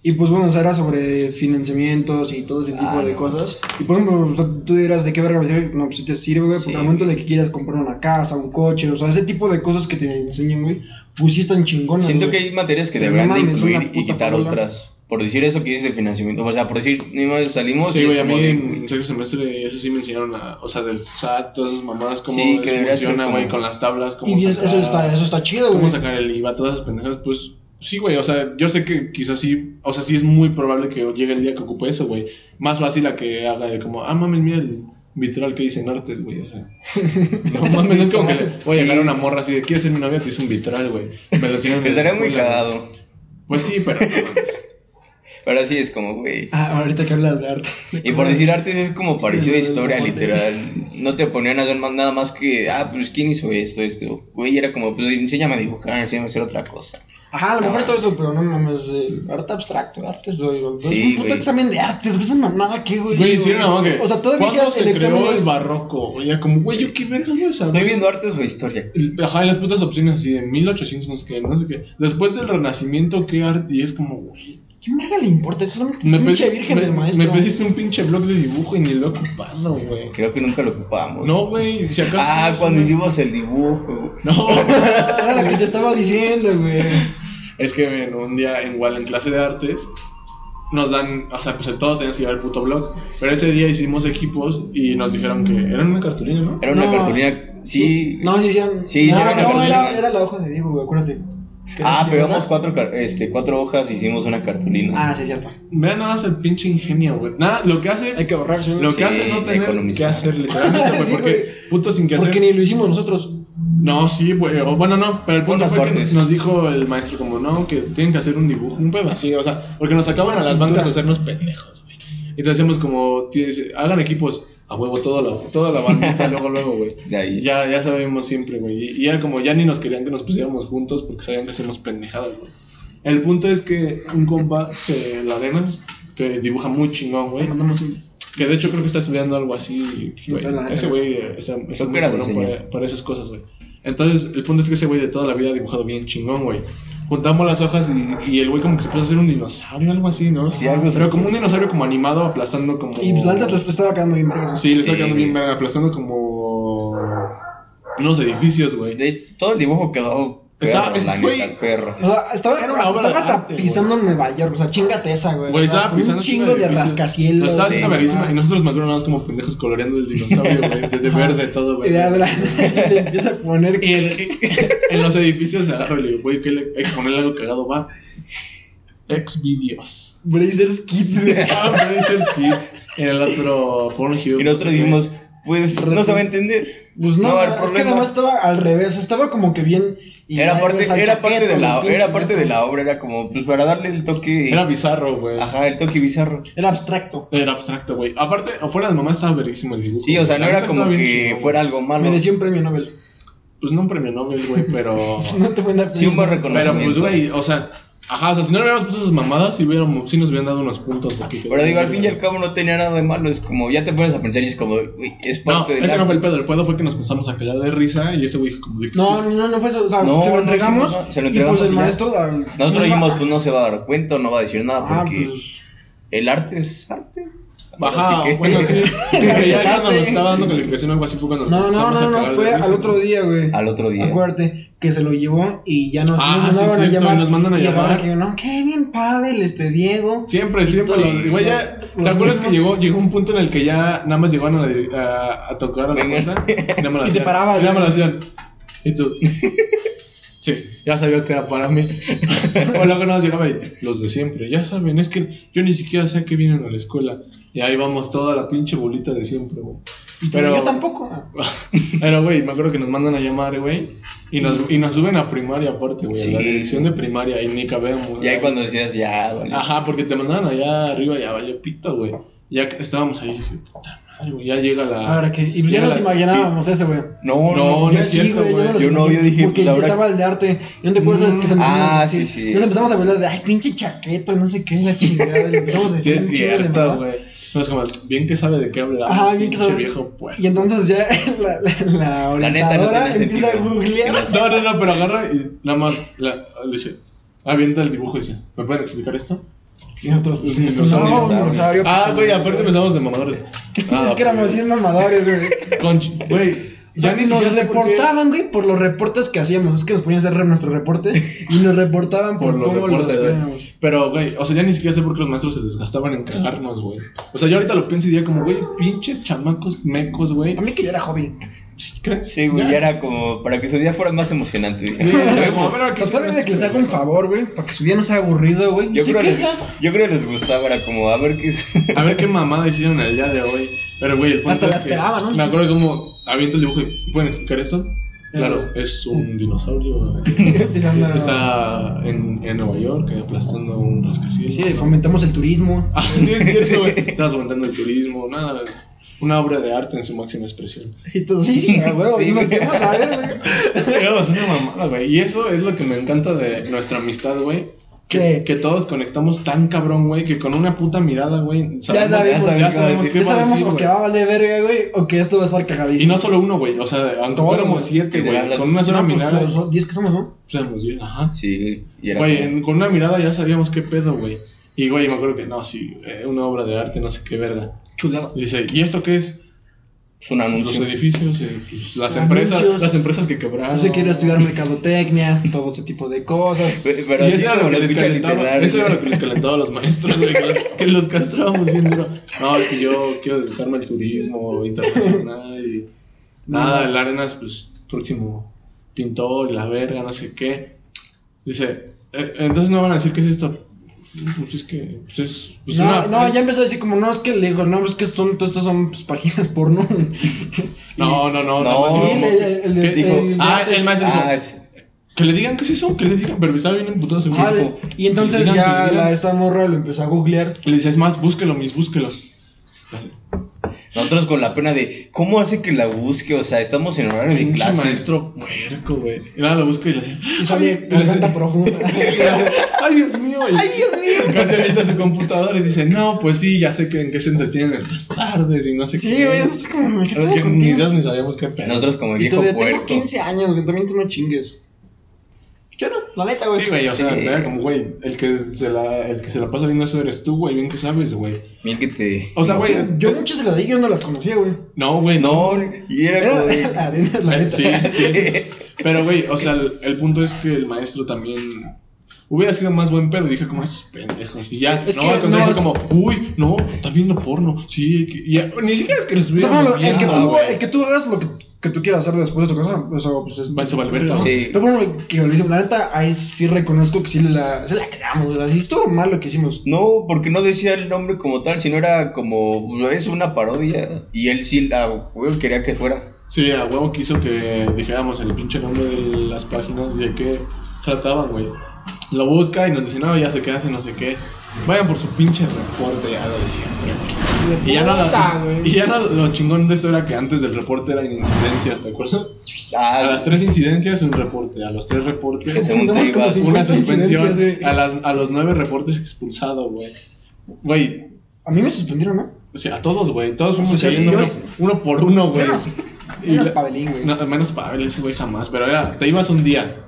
Y pues bueno, o sea, era sobre financiamientos y todo ese tipo Ah, de no. cosas. Y por ejemplo, o sea, tú dirás, ¿de qué verga me sirve? No, pues si te sirve, güey, Sí. porque al momento de que quieras comprar una casa, un coche, o sea, ese tipo de cosas que te enseñan, güey, pues sí están chingonas. Siento güey. que hay materias que deberán no de incluir y quitar fórmula. otras. Por decir eso que dices de financiamiento. O sea, por decir, ni más salimos Sí, güey, a mí como de, en sexto semestre eso sí me enseñaron a, o sea, del SAT, todas esas mamadas, cómo Sí, que funciona, güey, como- con las tablas, cómo Y sacar, eso está, eso está chido, cómo güey. sacar el IVA, todas esas pendejadas, pues sí, güey, o sea, yo sé que quizás sí, o sea, sí es muy probable que llegue el día que ocupe eso, güey. Más fácil a que haga de como, ah, mames, mira el vitral que dice en artes, güey, o sea. No mames, es como que le voy a Sí. llegar a una morra así de, ¿quieres ser mi novia? Te hice un vitral, güey. Me lo enseñaron Estaría muy cagado. Pues sí, pero no Pero sí es como, güey. Ah, ahorita que hablas de arte. Y por decir artes es como parecido a Sí, historia, sí, sí. literal. No te ponían a hacer más, nada más que, ah, pues quién hizo esto, esto. Güey, era como, pues enséñame a dibujar, enséñame a hacer otra cosa. Ajá, a lo mejor Ah. todo eso, pero no mames, eh, arte abstracto, arte es, güey, es Sí, un puto examen de artes, ¿ves esa mamada qué, güey? Güey, sí, no, que. O sea, todavía ¿Cuándo quedas se el examen creó es- barroco? güey? Ya como, güey, yo qué verga voy a saber. Estoy viendo artes o historia. Ajá, y las putas opciones así de 1800, no sé qué, no sé qué. Después del Renacimiento, ¿qué arte? Y es como, güey. ¿Qué verga le importa? Es solamente Me, pinche pediste- virgen me- del maestro. me pediste un pinche blog de dibujo y ni lo he ocupado, güey. Creo que nunca lo ocupamos. No, güey, si acaso. Ah, cuando hicimos el dibujo. No, Era lo que te estaba diciendo, güey. es que ven, un día igual en clase de artes nos dan, o sea, pues todos teníamos que llevar el puto blog. Pero ese día hicimos equipos y nos dijeron que eran una cartulina, ¿no? Era una No. cartulina, sí. No, sí, sí. Sí, sí, no, era una no, era, era la hoja de Diego, güey, acuérdate. ¿Qué Ah, pegamos cuatro, este, cuatro hojas y hicimos una cartulina. Ah, sí, es cierto. Vean nada más el pinche ingenio, güey. Nada, lo que hace. Hay que ahorrarse. Lo que hace no tener economizar. que hacer, literalmente, güey. Sí, porque, puto sin que hacer. Porque ni lo hicimos nosotros. No, sí, güey. o Bueno, no, pero el punto fue partes. que nos dijo el maestro, como, no, que tienen que hacer un dibujo, un pedo así, o sea, porque nos sacaban a las bancas a hacernos pendejos, güey. Y te decíamos, como, hagan equipos, a huevo, toda la, toda la bandita, luego, luego, güey. Ya, ya sabemos siempre, güey. Y, y ya como ya ni nos querían que nos pusiéramos juntos porque sabían que hacemos pendejadas, güey. El punto es que un compa, que la Arenas, que dibuja muy chingón, güey. Le mandamos un. Que de hecho creo que está estudiando algo así. Güey. ese güey está, está Creo muy diseño. para, para esas cosas, güey. Entonces, el punto es que ese güey de toda la vida ha dibujado bien chingón, güey. Juntamos las hojas y, y el güey como que se puso a hacer un dinosaurio, algo así, ¿no? Sí, algo así. Pero como un dinosaurio como animado, aplastando como... Y pues te te estaba quedando bien vergas. Sí, le está Sí, quedando bien verga, aplastando como... Unos edificios, güey. De- todo el dibujo quedó. Está- perro, es- la güey. neta, perro. O sea, estaba, estaba hasta arte, pisando en Nueva York. O sea, chingate esa, güey. Güey, o sea, estaba con pisando un chingo de rascacielos. Lo estaba haciendo mamá. verísima y nosotros me acuerdo nada más como pendejos coloreando el dinosaurio, güey. De, de verde todo, Y güey. de habla, le empieza a poner. Y el- en los edificios se agarra y le digo, güey, que le hay que ponerle algo cagado, va. Ex videos. Brazers Kids, güey. Ah, Brazers Kids. En el otro Pornhub. Y nosotros dijimos, pues no se va a entender. Pues no, No, o sea, el es que además estaba al revés. Estaba como que bien. y Era parte, era parte de la, era parte de la obra, era como, pues para darle el toque. Era bizarro, güey. Ajá, el toque bizarro. Era abstracto. Era abstracto, güey. Aparte, afuera de mamá estaba verísimo el dibujo. Sí, o sea, no era como que fuera algo malo. Mereció un premio Nobel. Pues no un premio Nobel, güey, pero. No te dar un buen premio. Pero pues, güey, o sea, ajá, o sea, si no le hubiéramos puesto esas mamadas, sí, hubiéramos, sí nos hubieran dado unos puntos. Porque Pero digo, al fin y al cabo no tenía nada de malo. Es como, ya te pones a pensar y es como, güey, es No, parte del ese no fue el pedo, el pedo fue que nos pusimos a cagar de risa y ese güey como de que No, sí. no, no, no fue eso. O sea, No, se lo no, entregamos. no, se lo y entregamos pues el maestro. al- Nosotros nos dijimos, va- pues no se va a dar cuenta, no va a decir nada, Ah, porque pues. el arte es arte. Ajá, Así que- bueno, sí. Ya cuando nos estaba dando calificación o algo así fue cuando nos No, no, no, no, de fue al otro día, güey. Al otro día. Acuérdate que se lo llevó y ya nos, Ah, nos sí, mandaban a cierto, llamar. y nos mandan a y llamar. que, no, qué bien, Pavel, este Diego. Siempre, siempre. lo- Igual ya, lo ¿te acuerdas que llegó, llegó un punto en el que ya nada más llegaban a, la dir- a, a tocar a la puerta? Y nada más lo Y se hacían, paraba, y nada más lo. Y tú. Sí, ya sabía que era para mí. o luego nada más llegaba y los de siempre. Ya saben, es que yo ni siquiera sé que vienen a la escuela. Y ahí vamos toda la pinche bolita de siempre, güey. Y Pero- yo tampoco. Pero, güey, me acuerdo que nos mandan a llamar, güey. Y nos, y nos suben a primaria aparte, güey. A la Sí. dirección de primaria. Y ni cabemos. Y ahí güey. cuando decías, ya, vale. Ajá, porque te mandaban allá arriba, ya valió pito, güey. Ya estábamos ahí, dice, puta güey, ya llega la. Ahora que. Y pues ya nos la- imaginábamos ese, güey. No, No, no, no Yo es sí, cierto, güey, yo, no lo Yo no, yo dije, Porque pues, ya ahora- estaba el de arte. ¿Y no te acuerdas Mm, que se empezamos ah, a sí, sí. Nos empezamos a hablar de, ay, pinche chaqueto, no sé qué, la chingada. Le empezamos a Sí, decir es chingo de cierto, güey. No, es como, bien que sabe de qué habla. Ajá, bien que sabe. viejo, pues. Y entonces ya la, la, la La neta no empieza a sentido. googlear. No, no, no, pero agarra y nada más la, le dice, avienta el dibujo y dice, ¿me pueden explicar esto? Y nosotros, pues, es un dinosaurio, Ah, sí, güey, aparte empezamos de mamadores. Ah, Es que éramos bien mamadores, güey. Güey, ya ni nos reportaban, güey, por los reportes que hacíamos. Es que nos ponían a hacer nuestro reporte y nos reportaban por, por los cómo reportes, los güey. Pero, güey, o sea, ya ni siquiera sé por qué los maestros se desgastaban en cagarnos, güey. O sea, yo ahorita lo pienso y diría como, güey, pinches chamacos mecos, güey. A mí que yo era joven. ¿Sí güey, ya era como para que su día fuera más emocionante. dije. Sí, como, de que les haga un favor, güey, para que su día no sea aburrido, güey. Yo creo, les, yo creo que les gustaba, era como, a ver qué. A ver qué mamada hicieron el día de hoy. Pero, güey, el punto Hasta la es que esperaba, ¿no? Me acuerdo como aviento el dibujo y ¿pueden explicar esto? Claro, es un dinosaurio. Empezando Está en, en Nueva York eh, aplastando un rascacielos. Sí, fomentamos el turismo. Ah, sí, es cierto, güey. Estabas aumentando el turismo, nada. Una obra de arte en su máxima expresión. Y todo, sí, sí, a huevo, Sí, no güey. queremos saber, güey. Era una mamada, güey. Y eso es lo que me encanta de nuestra amistad, güey. ¿Qué? Que todos conectamos tan cabrón, güey, que con una puta mirada, güey, Ya sabemos, ya ya sabemos Ya va a sabemos decir, o güey. que va a valer verga, güey, o que esto va a estar cagadísimo. Y no solo uno, güey. O sea, aunque fuéramos güey. siete, Que te güey. Con una sola pues, mirada. pues, 10 que somos, ¿no? Diez, ajá. Sí, Güey, en- con una mirada ya sabíamos qué pedo, güey. Y, güey, me acuerdo que, no, sí, eh, una obra de arte, no sé qué verga. Chulada. Dice, ¿y esto qué es? es un Los edificios, eh, pues, las Anuncios. empresas, las empresas que quebraron. Yo sé quiero estudiar mercadotecnia, todo ese tipo de cosas. Pero y eso era, lo que les calentaba, eso era lo que les calentaba a los maestros, güey, que, los, que los castrábamos bien duro. No, es que yo quiero dedicarme al turismo internacional y nada, Más. el Arenas, pues, próximo pintor, la verga, no sé qué. Dice, "Eh, entonces no van a decir qué es esto. Pues es que, pues es. Pues no, una- no, es- ya empezó a decir como, no, es que le digo, no, es que son, todas estas son pues, páginas porno. No, no, no. No. no, Sí, el, el, el de- ¿Qué dijo? el- Ah, el dijo, Ah, es- que le digan qué es eso, que le digan, pero estaba bien emputado. se me Ah, y entonces "Que le digan, que ya le digan". la, esta morra lo empezó a googlear. Le dice, es más, búsquelo, mis, búsquelo. Así, Nosotros con la pena de, ¿cómo hace que la busque? O sea, estamos en horario de clase. maestro puerco, güey. Y nada, lo busca y le hace. Le garganta hace- profunda. y le hace, Ay, Dios mío. Ay, Dios mío. Casi avienta su computadora y dice, no, pues sí, ya sé que en qué se entretienen en las tardes y no sé Sí, qué. güey, no sé cómo me Es quedo que ni. Dios ni sabíamos qué pedo. Nosotros como el viejo todavía tengo puerco. 15 años, güey, también tú no chingues. Yo no, la neta, güey. Sí, güey, o sea, era como, güey, el que se la, el que se la pasa viendo eso eres tú, güey, bien que sabes, güey. Bien que te... O sea, güey, yo muchas de las de ellos no las conocía, güey. no, güey, no. Y era Era como de... la arena, la neta. Sí, sí. Pero, güey, o sea, el, el punto es que el maestro también hubiera sido más buen pedo. Dije, como, estos pendejos. Y ya, Es no, que al contrario, no, como, uy, no, está viendo porno. Sí, que- y ya, ni siquiera es que lo O sea, el, que tú, güey. el que tú hagas lo que, que tú quieras hacer después de tu casa, eso pues es. Va- se va al verga, Ajá. Sí. Pero bueno, que lo hicimos, la neta, ahí sí reconozco que sí la, sí la cagamos, güey. Así estuvo mal lo que hicimos. No, porque no decía el nombre como tal, sino era como... Es una parodia. Y él sí, la güey, quería que fuera. Sí, a huevo quiso que dijéramos el pinche nombre de las páginas y de qué trataban, güey. Lo busca y nos dice, no, ya sé qué hace, no sé qué. Vayan por su pinche reporte, ya lo de siempre, güey. Y ya, güey. y ya no, lo chingón de esto era que antes del reporte eran incidencias, ¿te acuerdas? A Ah, las tres incidencias un reporte, a los tres reportes Que según te Tenemos como ibas... 50 una suspensión, incidencias, a, las- a los nueve reportes expulsado, güey. Güey, A mí me suspendieron, ¿no? o sea, a todos, güey, todos fuimos O sea, uno, uno por uno, güey. Menos, menos Pavelín, güey. no, menos Pavel, ese güey jamás. Pero era, te ibas un día.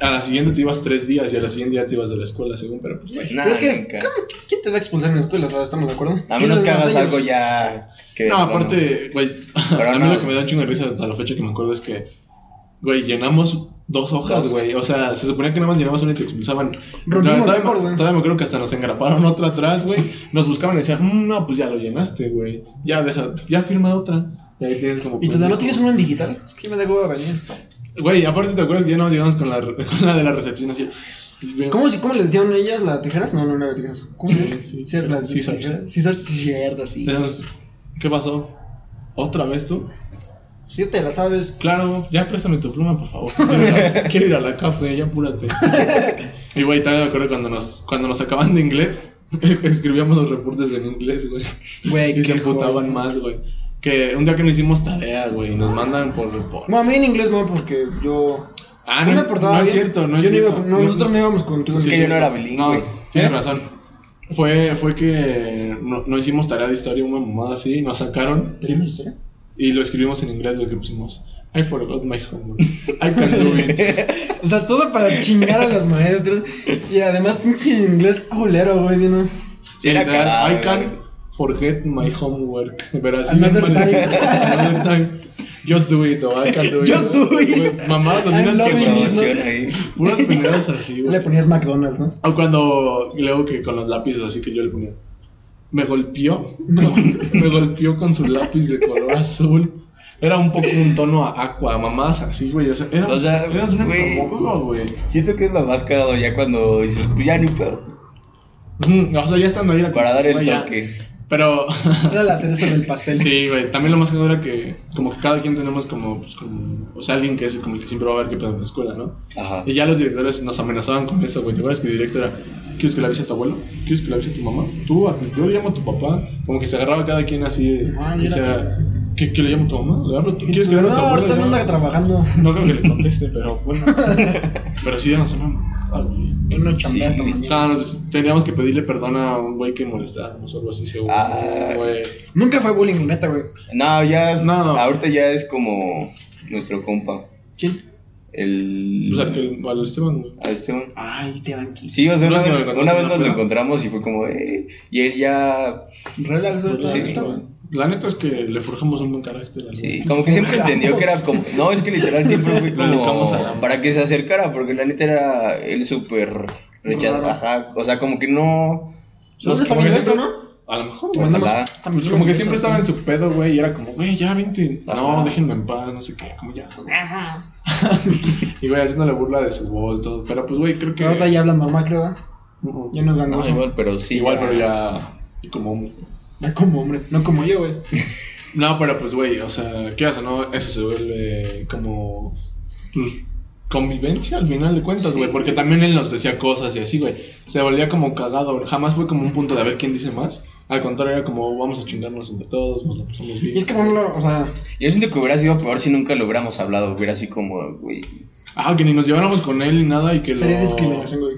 A la siguiente te ibas tres días y a la siguiente día te ibas de la escuela, según. Pero pues, güey. Nah, Pero es que, nunca. ¿cómo- ¿quién te va a expulsar en la escuela? O sea, ¿estamos de acuerdo? A ¿Quién menos que a hagas algo ya... Que No, aparte, güey. A mí no. lo que me da un chingo de risa hasta la fecha que me acuerdo es que, güey, llenamos dos hojas, güey. O sea, se suponía que nada más llenabas una y te expulsaban. Rompimos récord, güey. todavía me acuerdo que hasta nos engraparon otra atrás, güey. Nos buscaban y decían, "Mm, no, pues ya lo llenaste, güey. Ya, deja, ya firma otra. Y ahí tienes como. ¿Y todavía no tienes uno en digital? Es que me da hueva venir. Güey, aparte, ¿te acuerdas que ya nos llegamos con la, con la de la recepción así? ¿Cómo, si- ¿Cómo le decían ellas? ¿La tijeras? No, no, no era tijeras. ¿Cómo Sí, sí, Sí, cierto, ¿Qué pasó? ¿Otra vez tú? Sí, te la sabes. Claro, ya préstame tu pluma, por favor. Quiero ir a, quiero ir a la café, ya apúrate. y güey, también me acuerdo cuando nos, cuando nos sacaban de inglés, escribíamos los reportes en inglés, güey. Güey, Y se emputaban más, güey. Que un día que no hicimos tarea, güey, y nos mandan por report. No, a mí en inglés no, porque yo. Ah, no, me portaba no es bien. cierto, no es Yo cierto. iba no, nosotros no íbamos contigo. Es que yo no era No, bilingüe. tienes ¿Eh? razón. Fue, fue que no, no hicimos tarea de historia, una mamada así, nos sacaron ¿Tenemos historia? y lo escribimos en inglés, lo que pusimos. I forgot my homework. I can do it. O sea, todo para chingar a los maestros. Y además, pinche inglés culero, güey, ¿no? Sí, Era I can güey. Forget my homework. Pero así Another mal time. Another time. Just do it, o I can do it. Just do it. Mamadas así las que. Puras pendejadas así, Le güey. ponías McDonald's, ¿no? O cuando, luego que con los lápices así que yo le ponía. Me golpeó. me golpeó con su lápiz de color azul. Era un poco un tono a aqua, mamadas así, güey. O sea, era, O sea, era una güey. Siento que es lo más cagado ya cuando dices, pues ya ni puedo. Ujú, O sea, ya estando ahí era Para dar el ya. Pero Era la cereza del pastel. Sí, güey. También lo más cagado era que, como que cada quien tenemos como, pues, como, o sea, alguien que es como el que siempre va a ver qué pedo en la escuela, ¿no? Ajá. Y ya los directores nos amenazaban con eso, güey. ¿Te acuerdas que el director era, ¿quieres que le avise a tu abuelo? ¿Quieres que le avise a tu mamá? Tú, a tu- yo le llamo a tu papá. Como que se agarraba cada quien así, de, Ah, que sea, ¿qué, qué le llamo a tu mamá? ¿Le hablo a ¿Quieres que No, le hable a tu ahorita no Le anda trabajando. No creo que le conteste, pero bueno. pero sí, ya nos llaman. Yo no chambea Sí, hasta mañana. No, nos- teníamos que pedirle perdón a un güey que molestábamos o algo así, seguro. Ah. güey. Nunca fue bullying, neta, güey. No, ya es, No. ahorita ya es como nuestro compa. ¿Quién? El... O sea, que el, al Esteban, güey. a Esteban. Ay, te van aquí. Sí, o sea, ¿No una, es que vez, una nos lo encontramos y fue como, eh, y él ya, Relax, güey, Sí. La neta es que le forjamos un buen carácter al sí, como que siempre entendió que era como, no, es que literal siempre fue como, la- para que se acercara, porque la neta era él súper rechazado, ajá, o sea, como que no, ¿Dónde está como mi que maestro, siempre- no? A lo mejor, güey. también Pues como que siempre estaba en su pedo, güey, y era como, güey, ya vente. No, Ajá. déjenme en paz, no sé qué, como ya. y güey, haciéndole burla de su voz, todo. Pero pues, güey, creo que. Pero ahorita ya hablan normal, creo. ¿eh? Uh-uh. Ya no es No, igual, pero sí. Igual, pero ya. Y como. No como hombre, no como yo, güey. No, pero pues, güey, o sea, ¿qué haces, no? Eso se vuelve como. Pues. Convivencia al final de cuentas, Sí. güey. Porque también él nos decía cosas y así, güey. Se volvía como cagado. Jamás fue como un punto de a ver quién dice más. Al contrario, era como vamos a chingarnos entre todos, nos la pasamos bien. Y es que, bueno, o sea, Yo siento que hubiera sido peor si nunca lo hubiéramos hablado. Hubiera así como, güey. Ajá, que ni nos lleváramos con él ni nada y que lo,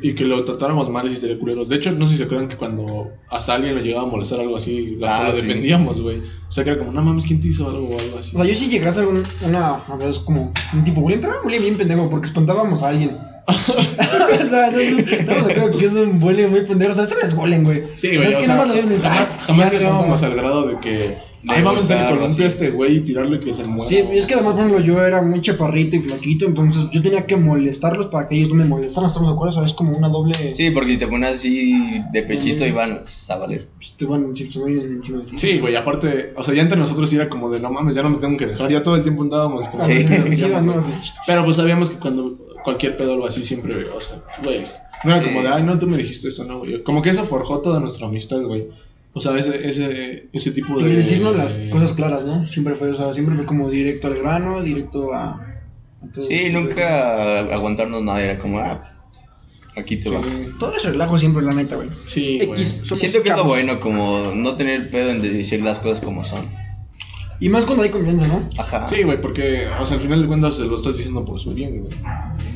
y que lo tratáramos mal y sería culeros. De hecho, no sé si se acuerdan que cuando hasta alguien le llegaba a molestar algo así, hasta Ah, lo sí. defendíamos, güey. O sea, que era como, no mames, ¿quién te hizo algo o algo así? o sea, yo sí llegué a hacer un, una, a ver, es como un tipo bullying, pero era un bullying bien pendejo porque espantábamos a alguien. o sea, no, no, estamos de acuerdo que es un bullying muy pendejo. O sea, eso no es bullying, güey. Sí, o güey, sea, es o que sea, nada más lo vieron jamás, jamás llegábamos al grado de que, Ay, vamos a columpio a este güey y tirarle que se muera. Sí, es que además, por ejemplo, yo era muy chaparrito y flaquito, entonces yo tenía que molestarlos para que ellos no me molestaran, ¿estamos de acuerdo? O sea, es como una doble... Sí, porque si te pones así de pechito y van a valer. Pues, te van encima de ti. Sí, güey, aparte, o sea, ya entre nosotros sí era como de, no mames, ya no me tengo que dejar. Ya todo el tiempo andábamos como... Sí. Sí, no, sí. Pero pues sabíamos que cuando cualquier pedo o algo así siempre, o sea, güey. No era Sí. como de, ay, no, tú me dijiste esto, no, güey. Como que eso forjó toda nuestra amistad, güey. O sea, ese, ese, ese tipo Y de. decirnos las cosas claras, ¿no? Siempre fue, o sea, siempre fue como directo al grano, directo a... a todo. Sí, nunca aguantarnos nada. Era como, ah, aquí te Sí, va. Todo es relajo siempre, la neta, güey. sí, güey. X, somos Siento que es lo bueno, como no tener pedo en decir las cosas como son. Y más cuando hay confianza, ¿no? Ajá. Sí, güey, porque, o sea, al final de cuentas se lo estás diciendo por su bien, güey.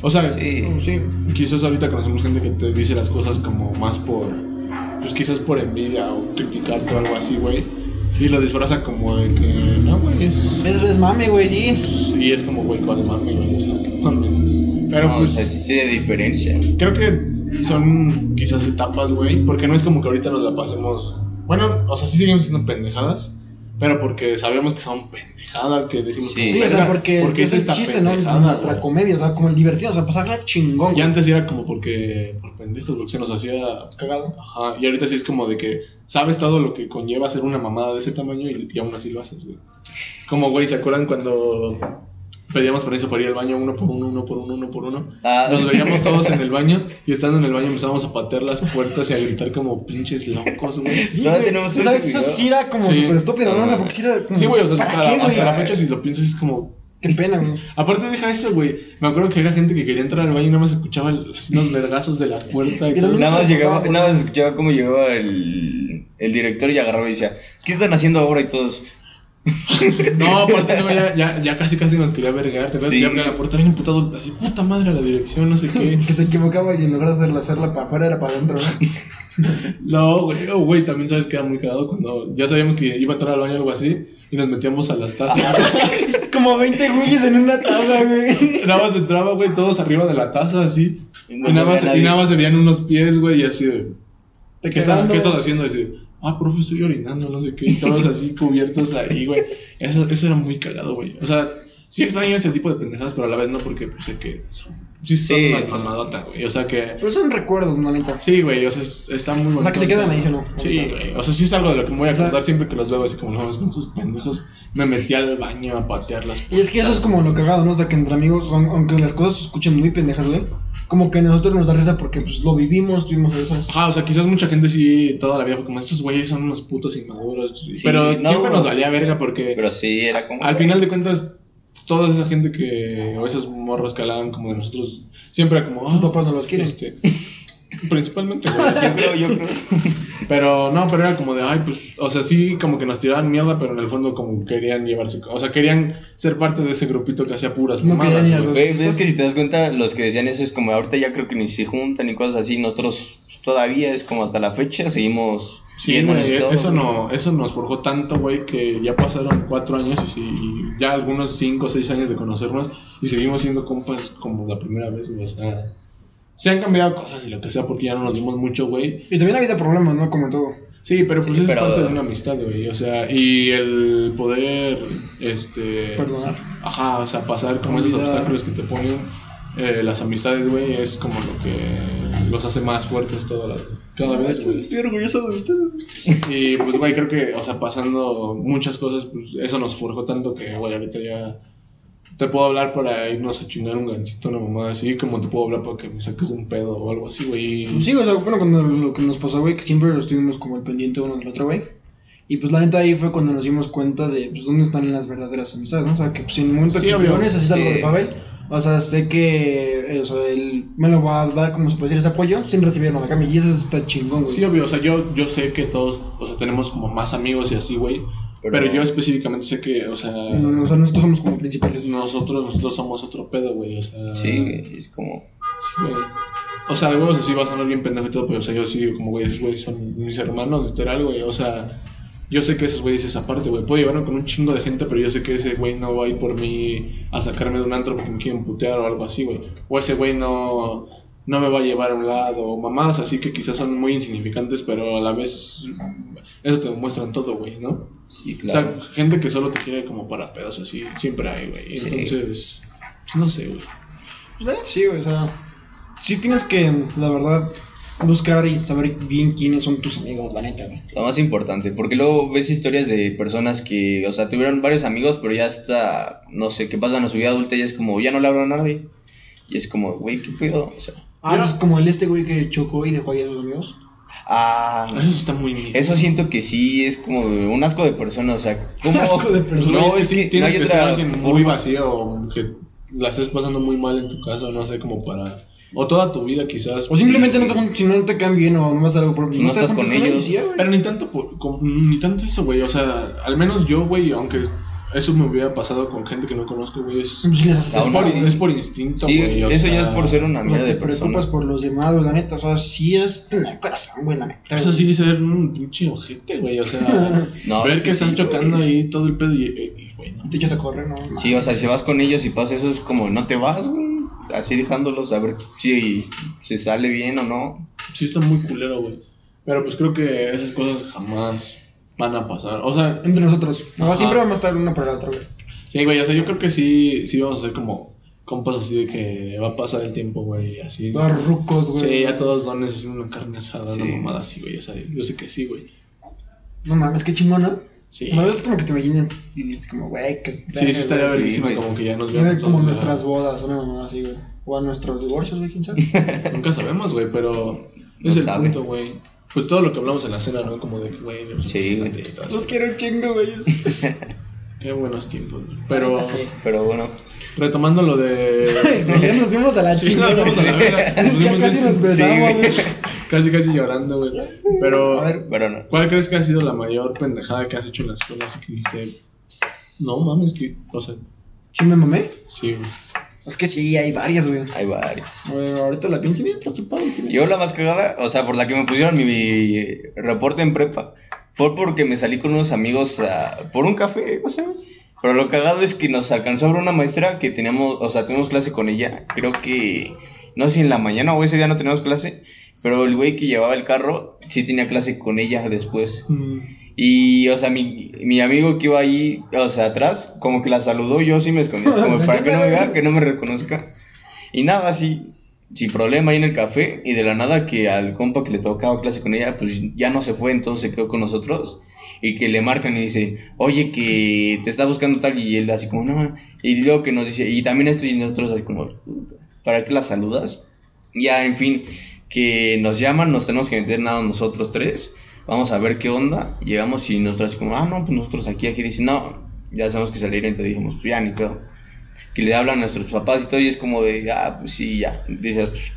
O sea, Sí. Sí. quizás ahorita conocemos gente que te dice las cosas como más por. Pues quizás por envidia o criticarte o algo así, güey. Y lo disfraza como de que, no, güey, es. Es, es mame, güey, sí. Y es como, güey, cuál mami, güey, o sea, mames. Pero No, pues. o sea, sí se diferencia. Creo que son quizás etapas, güey, porque no es como que ahorita nos la pasemos. Bueno, o sea, sí seguimos siendo pendejadas, pero porque sabemos que son pendejadas que decimos Sí. que Sí, o sea, porque, porque es el esta chiste, ¿no? Nuestra güey. comedia, o sea, como el divertido, o sea, pasarla chingón. Y antes era como porque por pendejos, porque se nos hacía Cagado. Ajá, y ahorita sí es como de que sabes todo lo que conlleva hacer una mamada de ese tamaño y, y aún así lo haces, güey. Como, güey, ¿se acuerdan cuando pedíamos permiso para ir al baño uno por uno, uno por uno, uno por uno? Ah, Nos veíamos todos en el baño y estando en el baño empezamos a patear las puertas y a gritar como pinches locos, güey. Sí, No, tenemos O sea, eso sí era como Sí. súper estúpido, ¿no? O sea, porque sí era como, Sí, güey, o sea, ¿para hasta, qué, hasta la fecha si lo piensas es como... Qué pena, güey. Aparte deja eso, güey. Me acuerdo que era gente que quería entrar al baño y nada más escuchaba así los vergazos de la puerta y Y todo. también- Nada más llegaba, nada más escuchaba cómo llegaba el, el director y agarraba y decía, ¿qué están haciendo ahora? Y todos, No, aparte no, ya, ya, ya casi casi nos quería vergar. Te ves Sí. ya abría la puerta, bien imputado, así, puta madre a la dirección, no sé qué. Que se equivocaba y en lugar de hacerla, hacerla para afuera era para adentro, ¿no? No, güey, oh, güey, también sabes que era muy cagado cuando ya sabíamos que iba a entrar al baño o algo así y nos metíamos a las tazas. como 20 güeyes en una taza, güey. nada más entraba, güey, todos arriba de la taza así. Y nada, se más, y nada más se veían unos pies, güey, y así de. Te ¿Qué, ¿Qué estás haciendo? Y así, ah, profe, estoy orinando, no sé qué. Y todos así cubiertos ahí, güey. Eso, eso era muy cagado, güey. O sea, sí extraño ese tipo de pendejadas, pero a la vez no, porque pues, sé que son, sí son Sí, unas son- mamadotas, güey. O sea que. Pero son recuerdos, ¿no, neta? Sí, güey, o sea, es- está muy bonito. O sea, que se quedan ahí, ¿sí no? Sí, güey. O sea, sí es algo de lo que me voy a O sea- acordar siempre que los veo, así como, no, con sus pendejos. Me metí al baño a patear las Y es que eso es como lo cagado, ¿no? O sea, que entre amigos, aun- aunque las cosas se escuchen muy pendejas, güey, como que a nosotros nos da risa porque pues lo vivimos, tuvimos esas. Ajá, o sea, quizás mucha gente sí toda la vida fue como, estos güeyes son unos putos inmaduros. Sí, pero no, siempre nos valía verga porque Pero sí, era como... al final de cuentas, toda esa gente que, o esos morros que hablaban como de nosotros, siempre era como, Sus "Ah, papás no los quieren. este, principalmente, güey. Yo creo, yo creo. Pero no, pero era como de, ay, pues, o sea, sí, como que nos tiraban mierda, pero en el fondo como querían llevarse, o sea, querían ser parte de ese grupito que hacía puras No mamadas, los- pues es que si te das cuenta, los que decían eso es como ahorita ya creo que ni se juntan ni cosas así. Nosotros todavía es como hasta la fecha seguimos Sí, güey, eso no, eso nos forjó tanto, güey, que ya pasaron cuatro años y, y ya algunos cinco o seis años de conocernos y seguimos siendo compas como la primera vez, güey, o sea, se han cambiado cosas y lo que sea porque ya no nos dimos mucho, güey. Y también ha habido problemas, ¿no? Como en todo. Sí, pero pues Sí, es pero- parte de una amistad, güey, o sea, y el poder, este... Perdonar. Ajá, o sea, pasar como esos obstáculos que te ponen, eh, las amistades, güey, es como lo que los hace más fuertes toda la, cada vez, güey. Estoy orgulloso de ustedes. Y pues, güey, creo que, o sea, pasando muchas cosas, pues eso nos forjó tanto que, güey, ahorita ya te puedo hablar para irnos a chingar un gancito, una mamada así, como te puedo hablar para que me saques de un pedo o algo así, güey. y- Sí, o sea, bueno, cuando lo que nos pasó, güey, que siempre lo estuvimos como al pendiente uno del otro, güey. Y pues la neta ahí fue cuando nos dimos cuenta de pues dónde están las verdaderas amistades, ¿no? O sea, que pues en el momento Sí, que obvio. yo necesito algo de Sí. O sea, sé que eh, o sea, él me lo va a dar, como se puede decir, ese apoyo sin recibir nada a cambio. Y eso está chingón, güey. Sí, obvio, o sea, yo, yo sé que todos, o sea, tenemos como más amigos y así, güey. Pero, Pero- yo específicamente sé que, o sea, No, no, o sea, nosotros somos como principales. nosotros, nosotros somos otro pedo, güey, o sea. Sí, es como. Sí, güey. O sea, de huevos así va a sonar bien pendejo y todo, pero o sea, yo sí digo como, güey, esos güeyes son mis hermanos, literal, güey. O sea, yo sé que esos güeyes esa parte, güey. Puedo llevarme con un chingo de gente, pero yo sé que ese güey no va a ir por mí a sacarme de un antro porque me quieren putear o algo así, güey. O ese güey no, no me va a llevar a un lado, o mamás así que quizás son muy insignificantes, pero a la vez eso te demuestran todo, güey, ¿no? Sí, O claro. sea, gente que solo te quiere como para pedos así, siempre hay, güey. Sí. Entonces, pues no sé, güey. Pues, eh, Sí, güey, o sea, sí tienes que, la verdad, buscar y saber bien quiénes son tus amigos, la neta, güey. Lo más importante, porque luego ves historias de personas que, o sea, tuvieron varios amigos, pero ya hasta, no sé, que pasan a su vida adulta y es como, ya no le hablan a nadie. Y es como, güey, ¿qué pedo? O sea, Ah, pues como el este güey que chocó y dejó ahí a sus amigos. ah, Eso está muy mierda. eso siento que sí es como un asco de persona, o sea, ¿cómo? asco de persona. No, es sí, que tienes no hay que ser otra alguien forma. muy vacío o que la estés pasando muy mal en tu casa, no sé, como para. O toda tu vida quizás. O simplemente sí, no te, si no te caen bien o no vas a algo por No te estás con ellos. ya. Pero ni tanto, por- con- ni tanto eso, güey. O sea, al menos yo, güey, aunque eso me hubiera pasado con gente que no conozco, güey, es, Pues es, por, así. es por instinto, Sí, güey. eso sea, ya es por ser una mierda te de preocupas persona. por los demás, güey, la neta. O sea, sí es tener corazón, güey, la neta. Eso sí, ser un pinche ojete, güey. O sea, No, ver es que, que estás sí, chocando güey. ahí todo el pedo y, y- y, güey, no. Te echas a correr, ¿no? Sí, o sea, si vas con ellos y pasa eso, es como, no te vas, güey. Así dejándolos a ver si se sale bien o no. Sí está muy culero, güey. Pero pues creo que esas cosas jamás van a pasar. O sea, Entre nosotros. No, Ajá. siempre vamos a estar una para la otra, güey. sí, güey, o sea, yo creo que sí, sí vamos a ser como compas así de que va a pasar el tiempo, güey, así. Todos rucos, güey. Sí, ya todos dones es una carne asada, Sí. una mamada así, güey. O sea, yo sé que sí, güey. No mames, qué chingón, ¿no? Sí. O sea, es como que te imaginas y dices como, güey, que. Sí, sí estaría Sí, verguísima como que ya nos Era veamos como nuestras bodas, una mamá así, güey. O a nuestros divorcios, güey, quién sabe. Nunca sabemos, güey, pero No es el sabe. punto, güey. Pues todo lo que hablamos en la cena, ¿no? Como de que, güey, Dios, Sí, güey. Los quiero un chingo, güey. Qué buenos tiempos, güey. Pero sí. Pero bueno, retomando lo de. ya nos fuimos a la Sí, chingada. nos fuimos a la verga. Nos ya casi nos besamos, güey. Casi, casi llorando, güey. Pero, A ver, pero no. ¿cuál crees que ha sido la mayor pendejada que has hecho en la escuela? Así que dijiste, no mames, que, o sea, ¿sí me mamé? sí, güey. Es que sí, hay varias, güey. Hay varios. Güey, ahorita la pienso bien, estás topado. Yo la más cagada, o sea, por la que me pusieron mi, mi reporte en prepa, fue porque me salí con unos amigos por un café, o sea. Pero lo cagado es que nos alcanzó a ver una maestra que teníamos, o sea, teníamos clase con ella. Creo que, no sé si en la mañana o ese día no teníamos clase, pero el güey que llevaba el carro sí tenía clase con ella después. Mm. Y, o sea, mi, mi amigo que iba ahí, o sea, atrás, como que la saludó, yo sí me escondí, como para que no me vea, que no me reconozca. Y nada, así, sin problema ahí en el café, y de la nada que al compa que le tocaba clase con ella, pues ya no se fue, entonces se quedó con nosotros. Y que le marcan y dice, oye, que te está buscando tal, y él así como, no. Y luego que nos dice, y también estoy nosotros así como, "Puta, ¿para qué la saludas? Ya, en fin, que nos llaman, nos tenemos que meter nada nosotros tres. Vamos a ver qué onda. Llegamos y nosotros así como, ah, no, pues nosotros aquí, aquí. Dicen, no, ya sabemos que salir. Entonces dijimos, pues ya ni pedo. Que le hablan a nuestros papás y todo. Y es como de, ah, pues sí, ya. Dice, pues,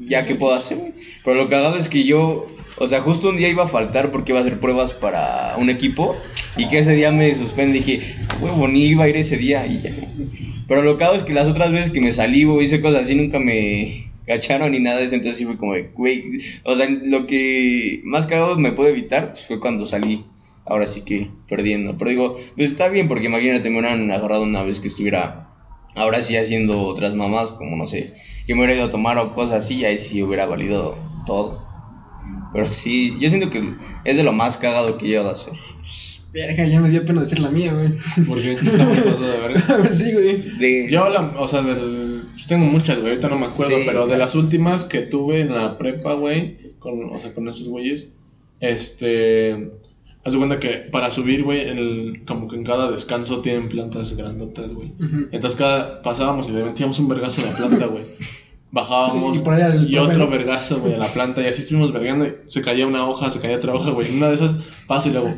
ya, ¿qué puedo hacer? güey?". Pero lo cagado es que yo, o sea, justo un día iba a faltar porque iba a hacer pruebas para un equipo. Y que ese día me suspendí. Dije, huevo, ni iba a ir ese día. Y ya. Pero lo cagado es que las otras veces que me salí o hice cosas así nunca me cacharon ni nada de. Entonces sí fue como, güey, o sea, lo que más cagado me puede evitar pues, fue cuando salí. Ahora sí que perdiendo. Pero digo, pues está bien porque imagínate, me hubieran agarrado una vez que estuviera ahora sí haciendo otras mamás, como no sé, que me hubiera ido a tomar o cosas así, ahí sí hubiera valido todo. Pero sí, yo siento que es de lo más cagado que he llegado a hacer. Verga, ya me dio pena decir la mía, güey. Porque está muy pasado de verga. sí, güey. De, Yo, la, o sea, del, Pues tengo muchas, güey, ahorita no me acuerdo, Sí, pero de las últimas que tuve en la prepa, güey, con, o sea, con estos güeyes, este, haz de cuenta que para subir, güey, en el- como que en cada descanso tienen plantas grandotas, güey. Entonces cada, pasábamos y le metíamos un vergazo a la planta, güey. Bajábamos Y otro vergazo, güey, a la planta y así estuvimos vergando y se caía una hoja, se caía otra hoja, güey. Una de esas paso y luego,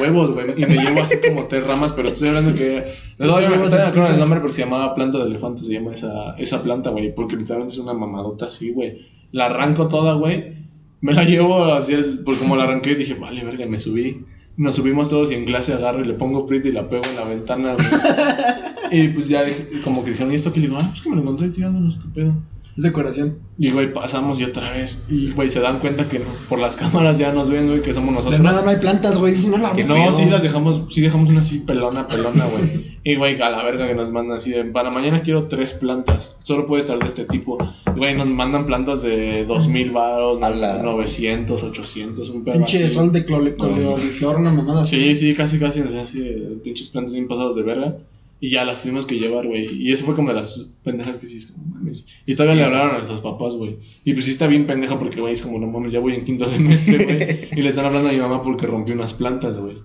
huevos, güey, y me llevo así como tres ramas, pero estoy hablando que... No, me al acuerdo el nombre porque se llamaba planta de elefante, se llama esa, esa planta, güey, porque literalmente es una mamadota así, güey. La arranco toda, güey, me la llevo así, el- pues como la arranqué dije, vale, verga, me subí. Nos subimos todos y en clase agarro y le pongo prito y la pego en la ventana, güey. y pues ya dije- como que dijeron, ¿y esto qué? Le digo, ah, pues que me lo encontré tirándonos, qué pedo. Es decoración. Y güey, pasamos y otra vez. Y güey, se dan cuenta que no, por las cámaras ya nos ven, güey, que somos De nosotros. nada no hay plantas, güey. Dicen, no la Que. No, sí las dejamos, sí dejamos una así pelona, pelona, güey. Y güey, a la verga que nos mandan así de, para mañana quiero tres plantas. Solo puede estar de este tipo. Güey, nos mandan plantas de 2000 baros, A la- 900, 800, un pedo Pinche así. sol de clole- coliflor, una mamada así. Sí, sí, casi, casi, o sea, así de pinches plantas bien pasados de verga. Y ya las tuvimos que llevar, güey. Y eso fue como de las pendejas que sí es como, mames. Y todavía le hablaron a nuestros papás, güey. Y pues sí está bien pendeja porque, güey, es como, no mames, ya voy en quinto semestre, güey. y le están hablando a mi mamá porque rompió unas plantas, güey.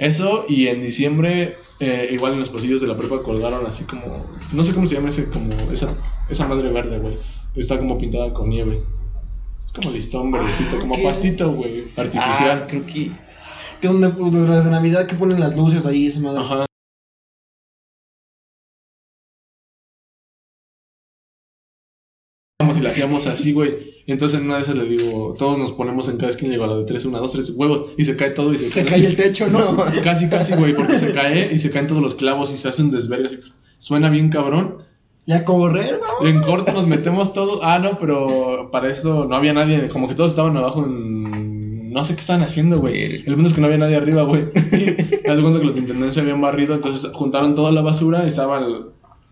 Eso, y en diciembre, eh, igual en los pasillos de la prepa colgaron así como, no sé cómo se llama ese, como, esa, esa madre verde, güey. Está como pintada con nieve. Es como listón verdecito, como ¿qué? pastito, güey, artificial. Ah, creo que. Que donde, pues, de Navidad que ponen las luces ahí, esa madre. Ajá. Y la hacíamos así, güey. Y entonces en una de esas le digo, todos nos ponemos en cada esquina y digo a la de tres, una, dos, tres, huevos. Y se cae todo y se, Se cae el techo, ¿no? Casi, casi, güey, porque se cae y se caen todos los clavos y se hacen desvergas. y suena bien cabrón. Ya a correr, ¿no? En corto nos metemos todos. Ah, no, pero para eso no había nadie. Como que todos estaban abajo en. No sé qué estaban haciendo, güey. El punto es que no había nadie arriba, güey. Y de cuenta que los de intendencia habían barrido. Entonces juntaron toda la basura. Y estaba el-